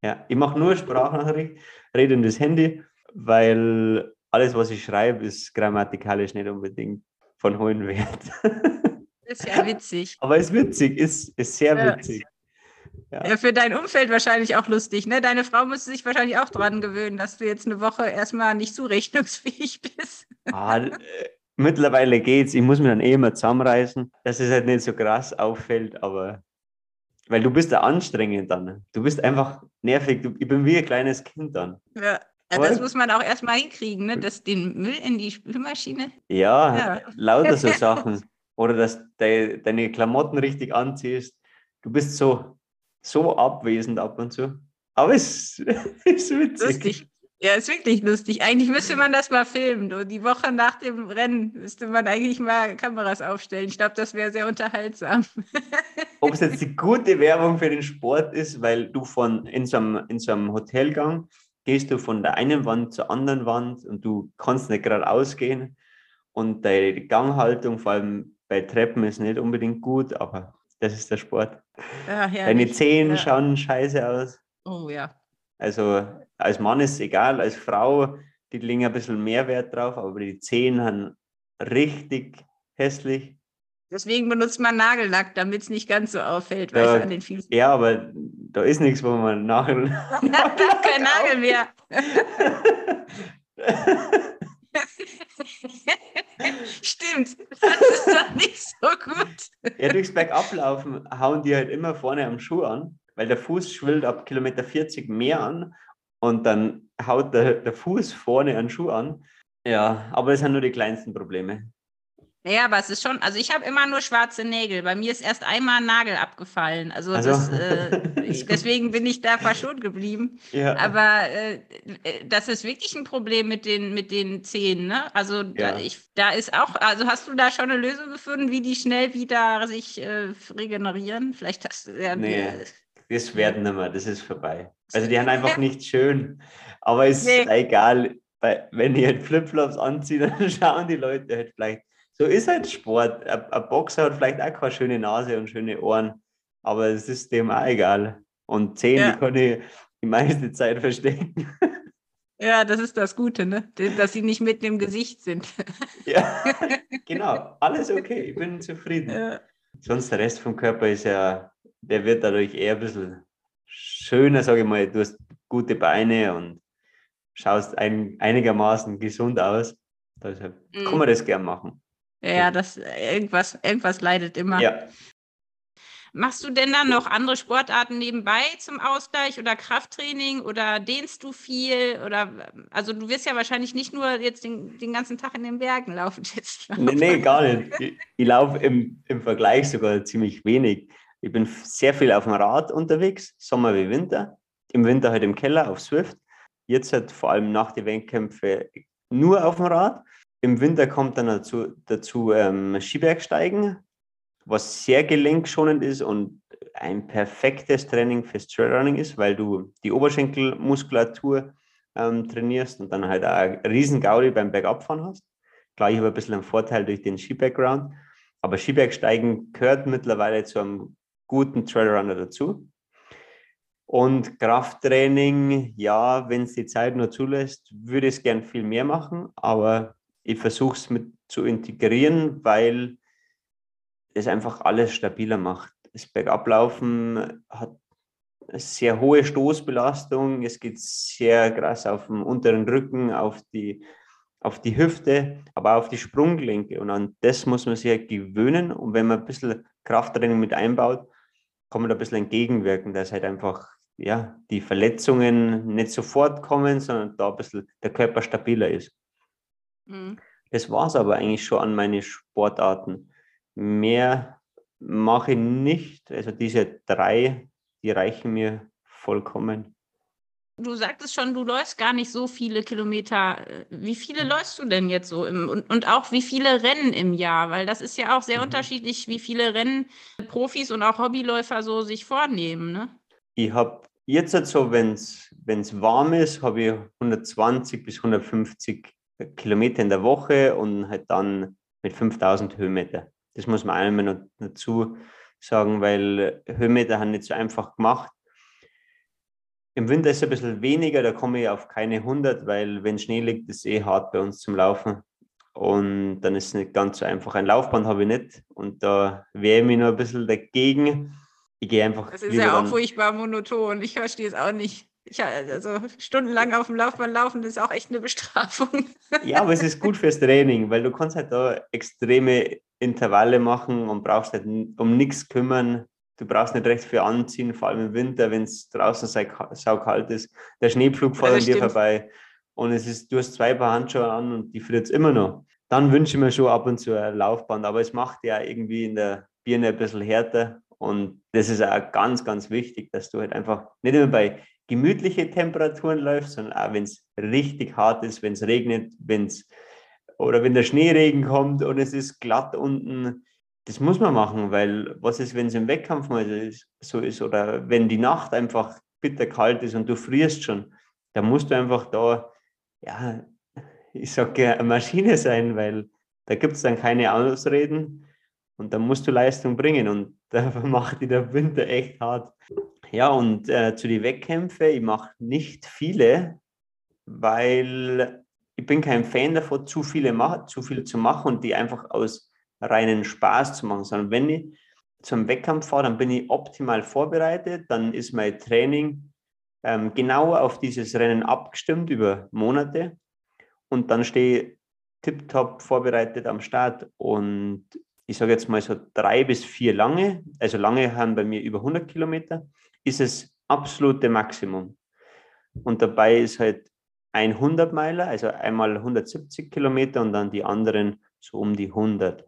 Ja, ich mache nur Sprachnachricht, rede in das Handy, weil alles, was ich schreibe, ist grammatikalisch nicht unbedingt von hohen Wert. Ist ja witzig. (laughs) Aber es ist witzig, ist, ist sehr ja. witzig. Ja. ja. für dein Umfeld wahrscheinlich auch lustig. Ne? Deine Frau müsste sich wahrscheinlich auch daran gewöhnen, dass du jetzt eine Woche erstmal nicht zurechnungsfähig (laughs) bist. Ah, äh, mittlerweile geht's. Ich muss mir dann eh immer zusammenreißen, dass es halt nicht so krass auffällt, aber weil du bist ja anstrengend dann. Du bist einfach nervig. Du, ich bin wie ein kleines Kind dann. Ja. Ja, das muss man auch erstmal hinkriegen, ne? Das, den Müll in die Spülmaschine. Ja, ja. lauter so (laughs) Sachen. Oder dass de, deine Klamotten richtig anziehst. Du bist so, so abwesend ab und zu. Aber es ist (laughs) witzig. Lustig. Ja, ist wirklich lustig. Eigentlich müsste man das mal filmen. So die Woche nach dem Rennen müsste man eigentlich mal Kameras aufstellen. Ich glaube, das wäre sehr unterhaltsam. (laughs) Ob es jetzt die gute Werbung für den Sport ist, weil du von in so einem, in so einem Hotelgang gehst du von der einen Wand zur anderen Wand und du kannst nicht geradeaus gehen. Und deine Ganghaltung, vor allem bei Treppen, ist nicht unbedingt gut, aber das ist der Sport. Ja, Deine Zehen ja. schauen scheiße aus. Oh ja. Also als Mann ist es egal, als Frau, die legen ein bisschen mehr Wert drauf, aber die Zehen haben richtig hässlich. Deswegen benutzt man Nagellack, damit es nicht ganz so auffällt, da, weißt an den Füßen. Ja, aber da ist nichts, wo man Nagel. (laughs) Kein Nagel mehr. (laughs) (laughs) Stimmt, das ist doch nicht so gut. Ja, durchs Bergablaufen hauen die halt immer vorne am Schuh an weil der Fuß schwillt ab Kilometer 40 mehr an und dann haut der, der Fuß vorne einen Schuh an. Ja, aber es sind nur die kleinsten Probleme. Ja, aber es ist schon, also ich habe immer nur schwarze Nägel. Bei mir ist erst einmal ein Nagel abgefallen. Also, also das, äh, (laughs) deswegen bin ich da verschont geblieben. Ja. Aber äh, das ist wirklich ein Problem mit den, mit den Zähnen. Ne? Also ja. da, ich, da ist auch, also hast du da schon eine Lösung gefunden, wie die schnell wieder sich äh, regenerieren? Vielleicht hast du ja. Nee das werden nicht mehr, das ist vorbei. Also die haben einfach (laughs) nicht schön. Aber es nee. ist egal, weil, wenn ich halt Flipflops anziehe, (laughs) dann schauen die Leute halt vielleicht. So ist halt Sport. Ein, Boxer hat vielleicht auch keine schöne Nase und schöne Ohren, aber es ist dem auch egal. Und Zähne ja. kann ich die meiste Zeit verstecken. (laughs) Ja, das ist das Gute, ne? dass sie nicht mitten im Gesicht sind. (laughs) Ja, (laughs) genau. Alles okay. Ich bin zufrieden. Ja. Sonst der Rest vom Körper ist ja der wird dadurch eher ein bisschen schöner, sage ich mal. Du hast gute Beine und schaust ein, einigermaßen gesund aus. Deshalb mhm. kann man das gern machen. Ja, das irgendwas, irgendwas leidet immer. Ja. Machst du denn dann noch andere Sportarten nebenbei zum Ausgleich oder Krafttraining oder dehnst du viel? Oder also du wirst ja wahrscheinlich nicht nur jetzt den, den ganzen Tag in den Bergen laufen. (laughs) Jetzt nee, nee, gar nicht. Ich, ich laufe im, im Vergleich sogar ziemlich wenig. Ich bin sehr viel auf dem Rad unterwegs, Sommer wie Winter. Im Winter halt im Keller auf Swift. Jetzt halt vor allem nach den Wettkämpfen nur auf dem Rad. Im Winter kommt dann dazu, dazu ähm, Skibergsteigen, was sehr gelenkschonend ist und ein perfektes Training fürs Trailrunning ist, weil du die Oberschenkelmuskulatur ähm, trainierst und dann halt auch einen riesen Gaudi beim Bergabfahren hast. Klar, ich habe ein bisschen einen Vorteil durch den Ski-Background, aber Skibergsteigen gehört mittlerweile zu einem guten Trailrunner dazu. Und Krafttraining, ja, wenn es die Zeit nur zulässt, würde ich es gern viel mehr machen, aber ich versuche es mit zu integrieren, weil es einfach alles stabiler macht. Das Bergablaufen hat eine sehr hohe Stoßbelastung, es geht sehr krass auf den unteren Rücken, auf die, auf die Hüfte, aber auch auf die Sprunggelenke. Und an das muss man sich gewöhnen. Und wenn man ein bisschen Krafttraining mit einbaut, kann man da ein bisschen entgegenwirken, dass halt einfach ja, die Verletzungen nicht sofort kommen, sondern da ein bisschen der Körper stabiler ist. Mhm. Das war es aber eigentlich schon an meine Sportarten. Mehr mache ich nicht. Also diese drei, die reichen mir vollkommen. Du sagtest schon, du läufst gar nicht so viele Kilometer. Wie viele mhm. läufst du denn jetzt so? Im, und, und auch wie viele Rennen im Jahr? Weil das ist ja auch sehr mhm. unterschiedlich, wie viele Rennen Profis und auch Hobbyläufer so sich vornehmen. Ne? Ich habe jetzt halt so, wenn es warm ist, habe ich 120 bis 150 Kilometer in der Woche und halt dann mit 5000 Höhenmeter. Das muss man einmal noch dazu sagen, weil Höhenmeter haben nicht so einfach gemacht im Winter ist es ein bisschen weniger, da komme ich auf keine 100, weil wenn Schnee liegt, ist es eh hart bei uns zum Laufen. Und dann ist es nicht ganz so einfach. Ein Laufband habe ich nicht und da wehre ich mich noch ein bisschen dagegen. Ich gehe einfach. Das ist ja auch furchtbar monoton. Ich verstehe es auch nicht. Ich, also stundenlang auf dem Laufband laufen, das ist auch echt eine Bestrafung. Ja, aber es ist gut fürs Training, weil du kannst halt da extreme Intervalle machen und brauchst halt um nichts kümmern. du brauchst nicht recht viel anziehen, vor allem im Winter, wenn es draußen saukalt ist. Der Schneepflug fährt an dir vorbei und es ist, du hast zwei Paar Handschuhe an und die friert es immer noch. Dann wünsche ich mir schon ab und zu ein Laufband, aber es macht ja irgendwie in der Birne ein bisschen härter und das ist auch ganz, ganz wichtig, dass du halt einfach nicht immer bei gemütlichen Temperaturen läufst, sondern auch wenn es richtig hart ist, wenn es regnet, wenn es oder wenn der Schneeregen kommt und es ist glatt unten, das muss man machen, weil was ist, wenn es im Wettkampf mal so ist oder wenn die Nacht einfach bitterkalt ist und du frierst schon, dann musst du einfach da, ja, ich sage eine Maschine sein, weil da gibt es dann keine Ausreden und da musst du Leistung bringen und (laughs) da macht die der Winter echt hart. Ja, und äh, zu den Wettkämpfen, ich mache nicht viele, weil ich bin kein Fan davon, zu viele machen, zu viel zu machen und die einfach aus reinen Spaß zu machen, sondern wenn ich zum Wettkampf fahre, dann bin ich optimal vorbereitet, dann ist mein Training ähm, genau auf dieses Rennen abgestimmt über Monate. Und dann stehe ich tiptop vorbereitet am Start. Und ich sage jetzt mal so drei bis vier lange, also lange haben bei mir über 100 Kilometer, ist es absolute Maximum. Und dabei ist halt ein 100 Meiler, also einmal 170 Kilometer und dann die anderen so um die 100.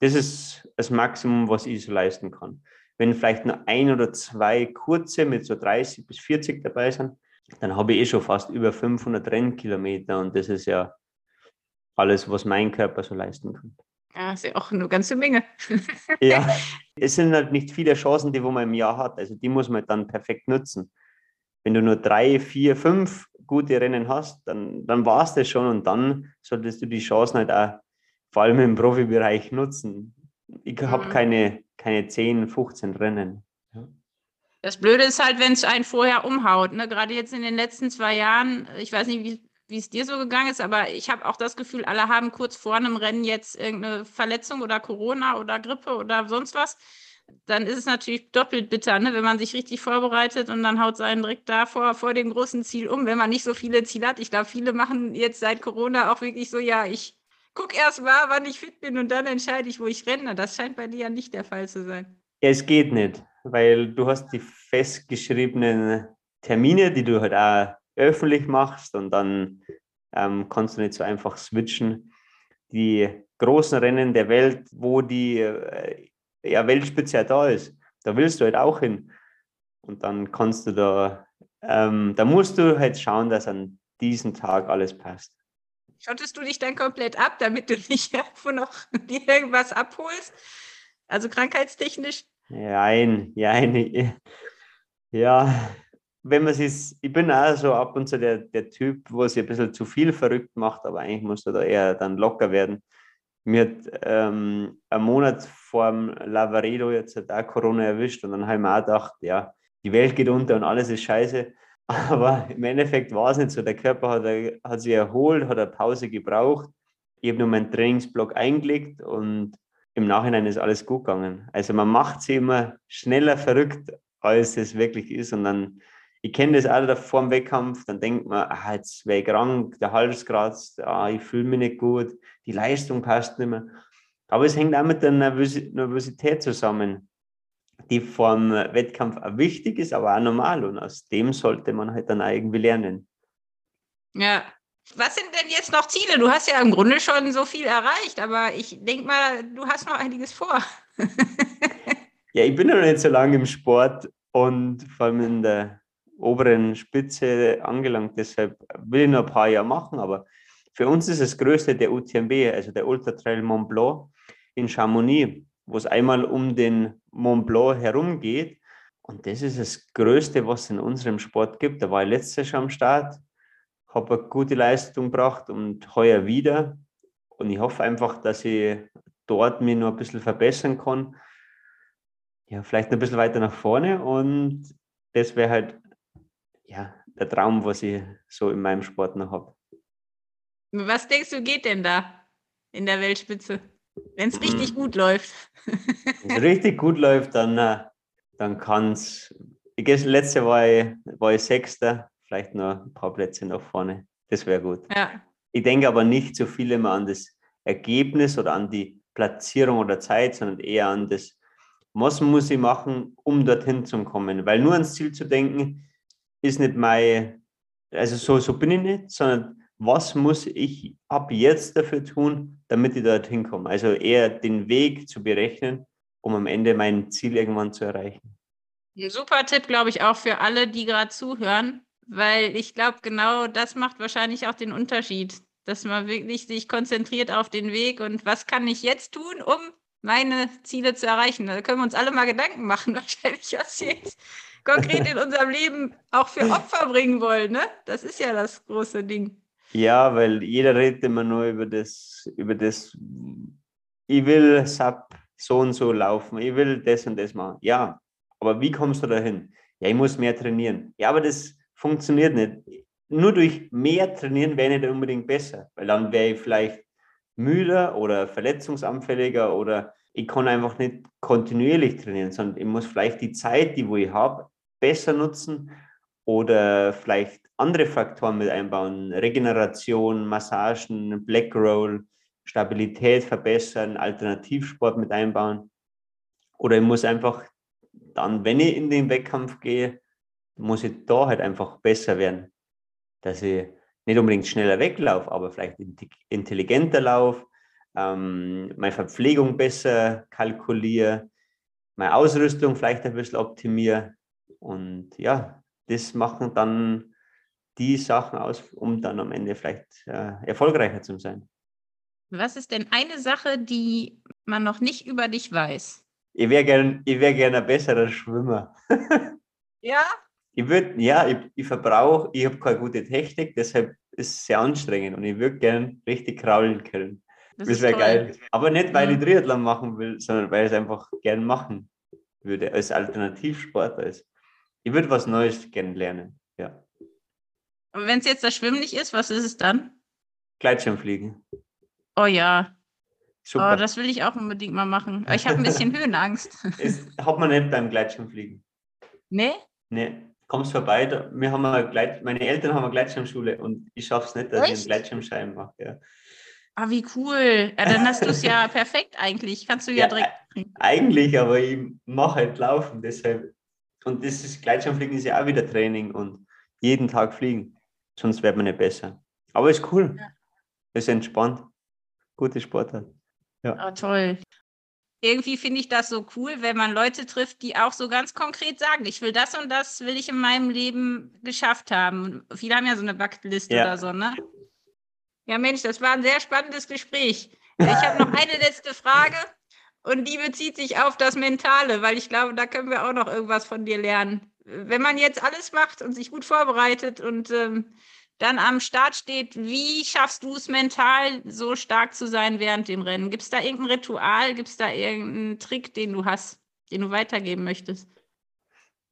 Das ist das Maximum, was ich so leisten kann. Wenn vielleicht nur ein oder zwei kurze mit so 30 bis 40 dabei sind, dann habe ich eh schon fast über 500 Rennkilometer und das ist ja alles, was mein Körper so leisten kann. Ja, ist ja auch eine ganze Menge. ja, (laughs) es sind halt nicht viele Chancen, die wo man im Jahr hat. Also die muss man dann perfekt nutzen. Wenn du nur drei, vier, fünf gute Rennen hast, dann, dann war es das schon und dann solltest du die Chancen halt auch vor allem im Profibereich nutzen. Ich habe mhm. keine, keine 10, 15 Rennen. Das Blöde ist halt, wenn es einen vorher umhaut. Ne? Gerade jetzt in den letzten zwei Jahren, ich weiß nicht, wie, wie es dir so gegangen ist, aber ich habe auch das Gefühl, alle haben kurz vor einem Rennen jetzt irgendeine Verletzung oder Corona oder Grippe oder sonst was. Dann ist es natürlich doppelt bitter, ne? wenn man sich richtig vorbereitet und dann haut seinen direkt da vor, vor dem großen Ziel um, wenn man nicht so viele Ziele hat. Ich glaube, viele machen jetzt seit Corona auch wirklich so, ja, ich gucke erst mal, wann ich fit bin und dann entscheide ich, wo ich renne. Das scheint bei dir ja nicht der Fall zu sein. Ja, es geht nicht, weil du hast die festgeschriebenen Termine, die du halt auch öffentlich machst und dann ähm, kannst du nicht so einfach switchen. Die großen Rennen der Welt, wo die äh, ja, Weltspitze ja da ist, da willst du halt auch hin. Und dann kannst du da, ähm, da musst du halt schauen, dass an diesem Tag alles passt. Schottest du dich dann komplett ab, damit du nicht (laughs) irgendwo noch dir irgendwas abholst? Also krankheitstechnisch? Nein, nein. Ja, wenn man es ich bin auch so ab und zu der, der Typ, wo sich ein bisschen zu viel verrückt macht, aber eigentlich muss du da eher dann locker werden. Mir hat ähm, einen Monat vor dem Lavaredo jetzt hat auch Corona erwischt und dann habe ich mir auch gedacht, ja, die Welt geht unter und alles ist scheiße. (laughs) Aber im Endeffekt war es nicht so. Der Körper hat, hat sich erholt, hat eine Pause gebraucht. Ich habe nur meinen Trainingsblock eingelegt und im Nachhinein ist alles gut gegangen. Also man macht sich immer schneller verrückt, als es wirklich ist. Und dann ich kenne das auch vor dem Wettkampf, dann denkt man, ah, jetzt wäre ich krank, der Hals kratzt, ah, ich fühle mich nicht gut, die Leistung passt nicht mehr. Aber es hängt auch mit der Nervosität zusammen, die vor dem Wettkampf auch wichtig ist, aber auch normal. Und aus dem sollte man halt dann irgendwie lernen. Ja. Was sind denn jetzt noch Ziele? Du hast ja im Grunde schon so viel erreicht, aber ich denke mal, du hast noch einiges vor. (laughs) ja, ich bin noch nicht so lange im Sport und vor allem in der oberen Spitze angelangt. Deshalb will ich noch ein paar Jahre machen, aber für uns ist das Größte der UTMB, also der Ultra Trail Mont Blanc in Chamonix, wo es einmal um den Mont Blanc herum geht. Und das ist das Größte, was es in unserem Sport gibt. Da war ich letztes Jahr schon am Start, habe eine gute Leistung gebracht und heuer wieder. Und ich hoffe einfach, dass ich dort mich noch ein bisschen verbessern kann. Ja, vielleicht ein bisschen weiter nach vorne. Und das wäre halt ja, der Traum, was ich so in meinem Sport noch habe. Was denkst du, geht denn da in der Weltspitze, wenn es richtig hm. gut läuft? Wenn es richtig gut läuft, dann, äh, dann kann es. Letztes Jahr war ich, war ich Sechster, vielleicht noch ein paar Plätze nach vorne. Das wäre gut. Ja. Ich denke aber nicht so viel immer an das Ergebnis oder an die Platzierung oder Zeit, sondern eher an das, was muss ich machen, um dorthin zu kommen? Weil nur ans Ziel zu denken, ist nicht mein, also so, so bin ich nicht, sondern was muss ich ab jetzt dafür tun, damit ich dorthin komme? Also eher den Weg zu berechnen, um am Ende mein Ziel irgendwann zu erreichen. Ein super Tipp, glaube ich, auch für alle, die gerade zuhören, weil ich glaube, genau das macht wahrscheinlich auch den Unterschied, dass man wirklich sich konzentriert auf den Weg und was kann ich jetzt tun, um meine Ziele zu erreichen. Da können wir uns alle mal Gedanken machen, (laughs) wahrscheinlich, was jetzt konkret in unserem Leben auch für Opfer bringen wollen. Ne? Das ist ja das große Ding. Ja, weil jeder redet immer nur über das, über das, ich will SAP so und so laufen, ich will das und das machen. Ja, aber wie kommst du dahin? Ja, ich muss mehr trainieren. Ja, aber das funktioniert nicht. Nur durch mehr trainieren wäre nicht unbedingt besser, weil dann wäre ich vielleicht müder oder verletzungsanfälliger oder ich kann einfach nicht kontinuierlich trainieren, sondern ich muss vielleicht die Zeit, die wo ich habe, besser nutzen oder vielleicht andere Faktoren mit einbauen, Regeneration, Massagen, Black Roll, Stabilität verbessern, Alternativsport mit einbauen. Oder ich muss einfach dann, wenn ich in den Wettkampf gehe, muss ich da halt einfach besser werden. Dass ich nicht unbedingt schneller weglaufe, aber vielleicht intelligenter laufe, ähm, meine Verpflegung besser kalkuliere, meine Ausrüstung vielleicht ein bisschen optimiere. Und ja, das machen dann die Sachen aus, um dann am Ende vielleicht äh, erfolgreicher zu sein. Was ist denn eine Sache, die man noch nicht über dich weiß? Ich wäre gerne wär gern ein besserer Schwimmer. (laughs) ja? Ich würde, ja, ich, ich verbrauche, ich habe keine gute Technik, deshalb ist es sehr anstrengend und ich würde gerne richtig kraulen können. Das, das wäre geil. Aber nicht, weil ich Triathlon machen will, sondern weil ich es einfach gern machen würde, als Alternativsportler. Ist. Ich würde was Neues kennenlernen, ja. Und wenn es jetzt das Schwimmen nicht ist, was ist es dann? Gleitschirmfliegen. Oh ja. Super. Oh, das will ich auch unbedingt mal machen. Ich habe ein bisschen (laughs) Höhenangst. Ist, hat man nicht beim Gleitschirmfliegen. Nee? Nee. Kommst vorbei, da, wir haben eine Gleit, meine Eltern haben eine Gleitschirmschule und ich schaffe es nicht, dass Echt? ich einen Gleitschirmschein mache. Ja. Ah, wie cool. Ja, dann hast du es ja (laughs) perfekt eigentlich. Kannst du ja, ja direkt. Eigentlich, aber ich mache halt laufen, deshalb. Und das ist, Gleitschirmfliegen ist ja auch wieder Training und jeden Tag fliegen sonst wird man nicht besser. Aber ist cool. Ja. Ist entspannt. Gute Sportart. Ja. Oh, toll. Irgendwie finde ich das so cool, wenn man Leute trifft, die auch so ganz konkret sagen, ich will das und das will ich in meinem Leben geschafft haben. Und viele haben ja so eine Bucketliste ja. oder so, ne? Ja, Mensch, das war ein sehr spannendes Gespräch. Ich habe noch eine letzte Frage und die bezieht sich auf das Mentale, weil ich glaube, da können wir auch noch irgendwas von dir lernen wenn man jetzt alles macht und sich gut vorbereitet und ähm, dann am Start steht, wie schaffst du es mental, so stark zu sein während dem Rennen? Gibt es da irgendein Ritual, gibt es da irgendeinen Trick, den du hast, den du weitergeben möchtest?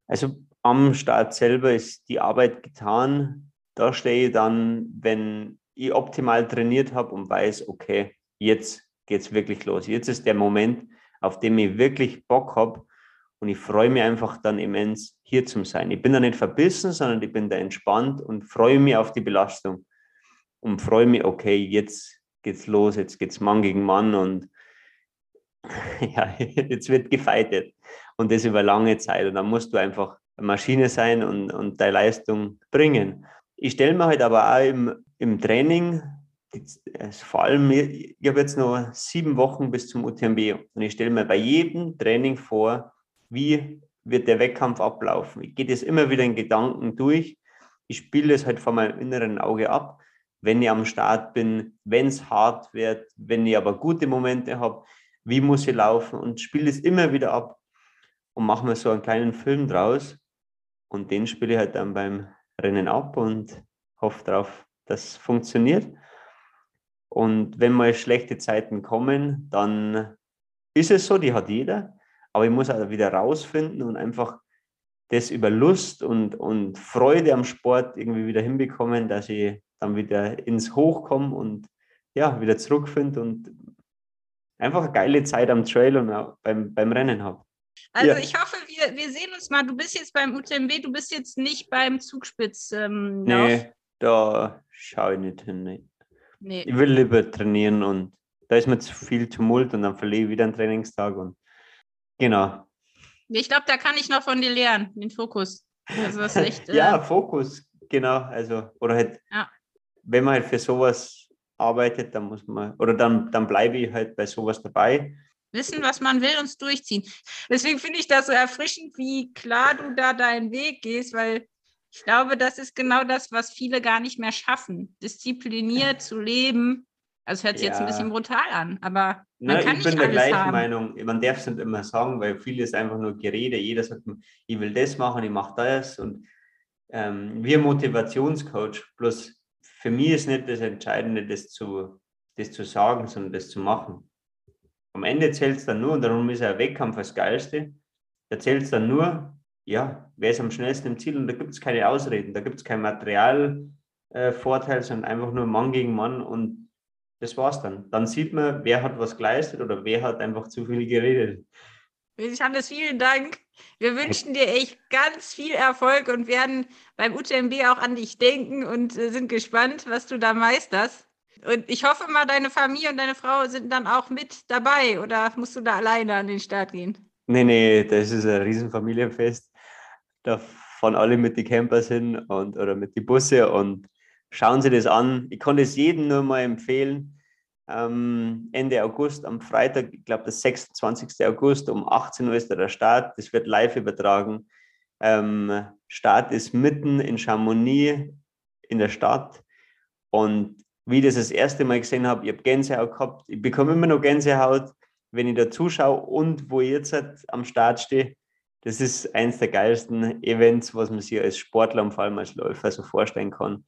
Also am Start selber ist die Arbeit getan. Da stehe ich dann, wenn ich optimal trainiert habe und weiß, okay, jetzt geht es wirklich los. Jetzt ist der Moment, auf den ich wirklich Bock habe und ich freue mich einfach dann immens, hier zu sein. Ich bin da nicht verbissen, sondern ich bin da entspannt und freue mich auf die Belastung. Und freue mich, okay, jetzt geht's los, jetzt geht's Mann gegen Mann und (laughs) ja, jetzt wird gefeitet. Und das über lange Zeit. Und dann musst du einfach eine Maschine sein und, und deine Leistung bringen. Ich stelle mir halt aber auch im, im Training, vor allem, ich habe jetzt noch sieben Wochen bis zum UTMB und ich stelle mir bei jedem Training vor, wie wird der Wettkampf ablaufen. Ich gehe das immer wieder in Gedanken durch. Ich spiele es halt vor meinem inneren Auge ab, wenn ich am Start bin, wenn es hart wird, wenn ich aber gute Momente habe, wie muss ich laufen und spiele es immer wieder ab und mache mir so einen kleinen Film draus und den spiele ich halt dann beim Rennen ab und hoffe darauf, dass es funktioniert. Und wenn mal schlechte Zeiten kommen, dann ist es so, die hat jeder. Aber ich muss also wieder rausfinden und einfach das über Lust und, und Freude am Sport irgendwie wieder hinbekommen, dass ich dann wieder ins Hoch komme und ja, wieder zurückfinde und einfach eine geile Zeit am Trail und auch beim, beim Rennen habe. Also ja. ich hoffe, wir, wir sehen uns mal. Du bist jetzt beim UTMB, du bist jetzt nicht beim Zugspitz. Ähm, nee, da schaue ich nicht hin. Nee. Nee. Ich will lieber trainieren und da ist mir zu viel Tumult und dann verliere ich wieder einen Trainingstag und Genau. Ich glaube, da kann ich noch von dir lernen, den Fokus. Also das (laughs) echt, äh, ja, Fokus, genau. Also, oder halt, ja. wenn man halt für sowas arbeitet, dann muss man, oder dann, dann bleibe ich halt bei sowas dabei. Wissen, was man will und es durchziehen. Deswegen finde ich das so erfrischend, wie klar du da deinen Weg gehst, weil ich glaube, das ist genau das, was viele gar nicht mehr schaffen. Diszipliniert zu leben. Also hört sich ja. jetzt ein bisschen brutal an, aber man Na, kann ich bin der gleichen haben. Meinung. Man darf es nicht immer sagen, weil vieles einfach nur Gerede. Jeder sagt, ich will das machen, ich mache das. Und ähm, wir Motivationscoach, bloß für mich ist nicht das Entscheidende, das zu, das zu sagen, sondern das zu machen. Am Ende zählt es dann nur, und darum ist ein Wettkampf das Geilste. Da zählt es dann nur, ja, wer ist am schnellsten im Ziel und da gibt es keine Ausreden, da gibt es keinen Materialvorteil, äh, sondern einfach nur Mann gegen Mann und das war's dann. Dann sieht man, wer hat was geleistet oder wer hat einfach zu viel geredet. Hannes, vielen Dank. Wir wünschen dir echt ganz viel Erfolg und werden beim UTMB auch an dich denken und äh, sind gespannt, was du da meisterst. Und ich hoffe mal, deine Familie und deine Frau sind dann auch mit dabei oder musst du da alleine an den Start gehen? Nee, nee, das ist ein Riesenfamilienfest da fahren alle mit den Campers hin und, oder mit den Busse und schauen Sie das an. Ich kann das jedem nur mal empfehlen. Ähm, Ende August, am Freitag, ich glaube, das 26. August um 18 Uhr ist der Start. Das wird live übertragen. Ähm, Start ist mitten in Chamonix in der Stadt. Und wie ich das das erste Mal gesehen habe, ich habe Gänsehaut gehabt. Ich bekomme immer noch Gänsehaut, wenn ich da zuschaue und wo ich jetzt am Start stehe das ist eines der geilsten Events, was man sich als Sportler und vor allem als Läufer so vorstellen kann.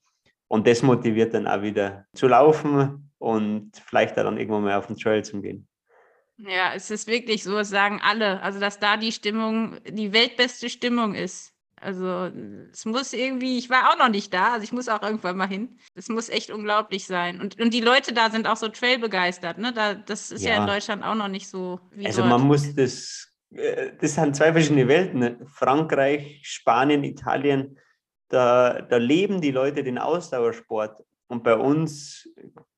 Und das motiviert dann auch wieder zu laufen und vielleicht dann irgendwann mal auf den Trail zu gehen. Ja, es ist wirklich so, das sagen alle. Also, dass da die Stimmung, die weltbeste Stimmung ist. Also, es muss irgendwie, ich war auch noch nicht da, also ich muss auch irgendwann mal hin. Es muss echt unglaublich sein. Und, und die Leute da sind auch so Trail begeistert, ne? Da, das ist ja. ja in Deutschland auch noch nicht so. also, dort. man muss das das sind zwei verschiedene Welten. Ne? Frankreich, Spanien, Italien, da, da leben die Leute den Ausdauersport. Und bei uns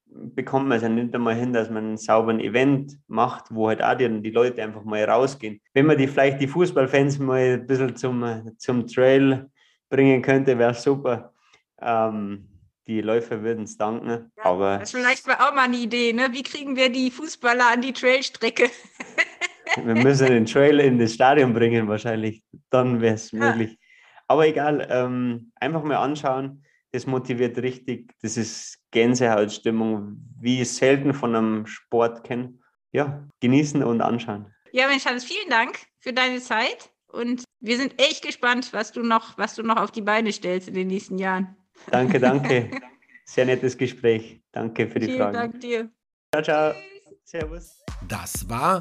bekommt man es ja nicht einmal hin, dass man einen sauberen Event macht, wo halt auch die, die Leute einfach mal rausgehen. Wenn man die vielleicht die Fußballfans mal ein bisschen zum, zum Trail bringen könnte, wäre super. Ähm, die Läufer würden es danken. Ja, aber das ist vielleicht auch mal eine Idee, ne? Wie kriegen wir die Fußballer an die Trailstrecke? (laughs) Wir müssen den Trail in das Stadion bringen, wahrscheinlich. Dann wäre es möglich. Aber egal, ähm, einfach mal anschauen. Das motiviert richtig. Das ist Gänsehautstimmung, wie ich selten von einem Sport kenne. Ja, genießen und anschauen. Ja, Mensch, Hans, vielen Dank für deine Zeit. Und wir sind echt gespannt, was du noch, was du noch auf die Beine stellst in den nächsten Jahren. Danke, danke. (laughs) Sehr nettes Gespräch. Danke für die Vielen Fragen. Vielen Dank dir. Ciao, ciao. Servus. Das war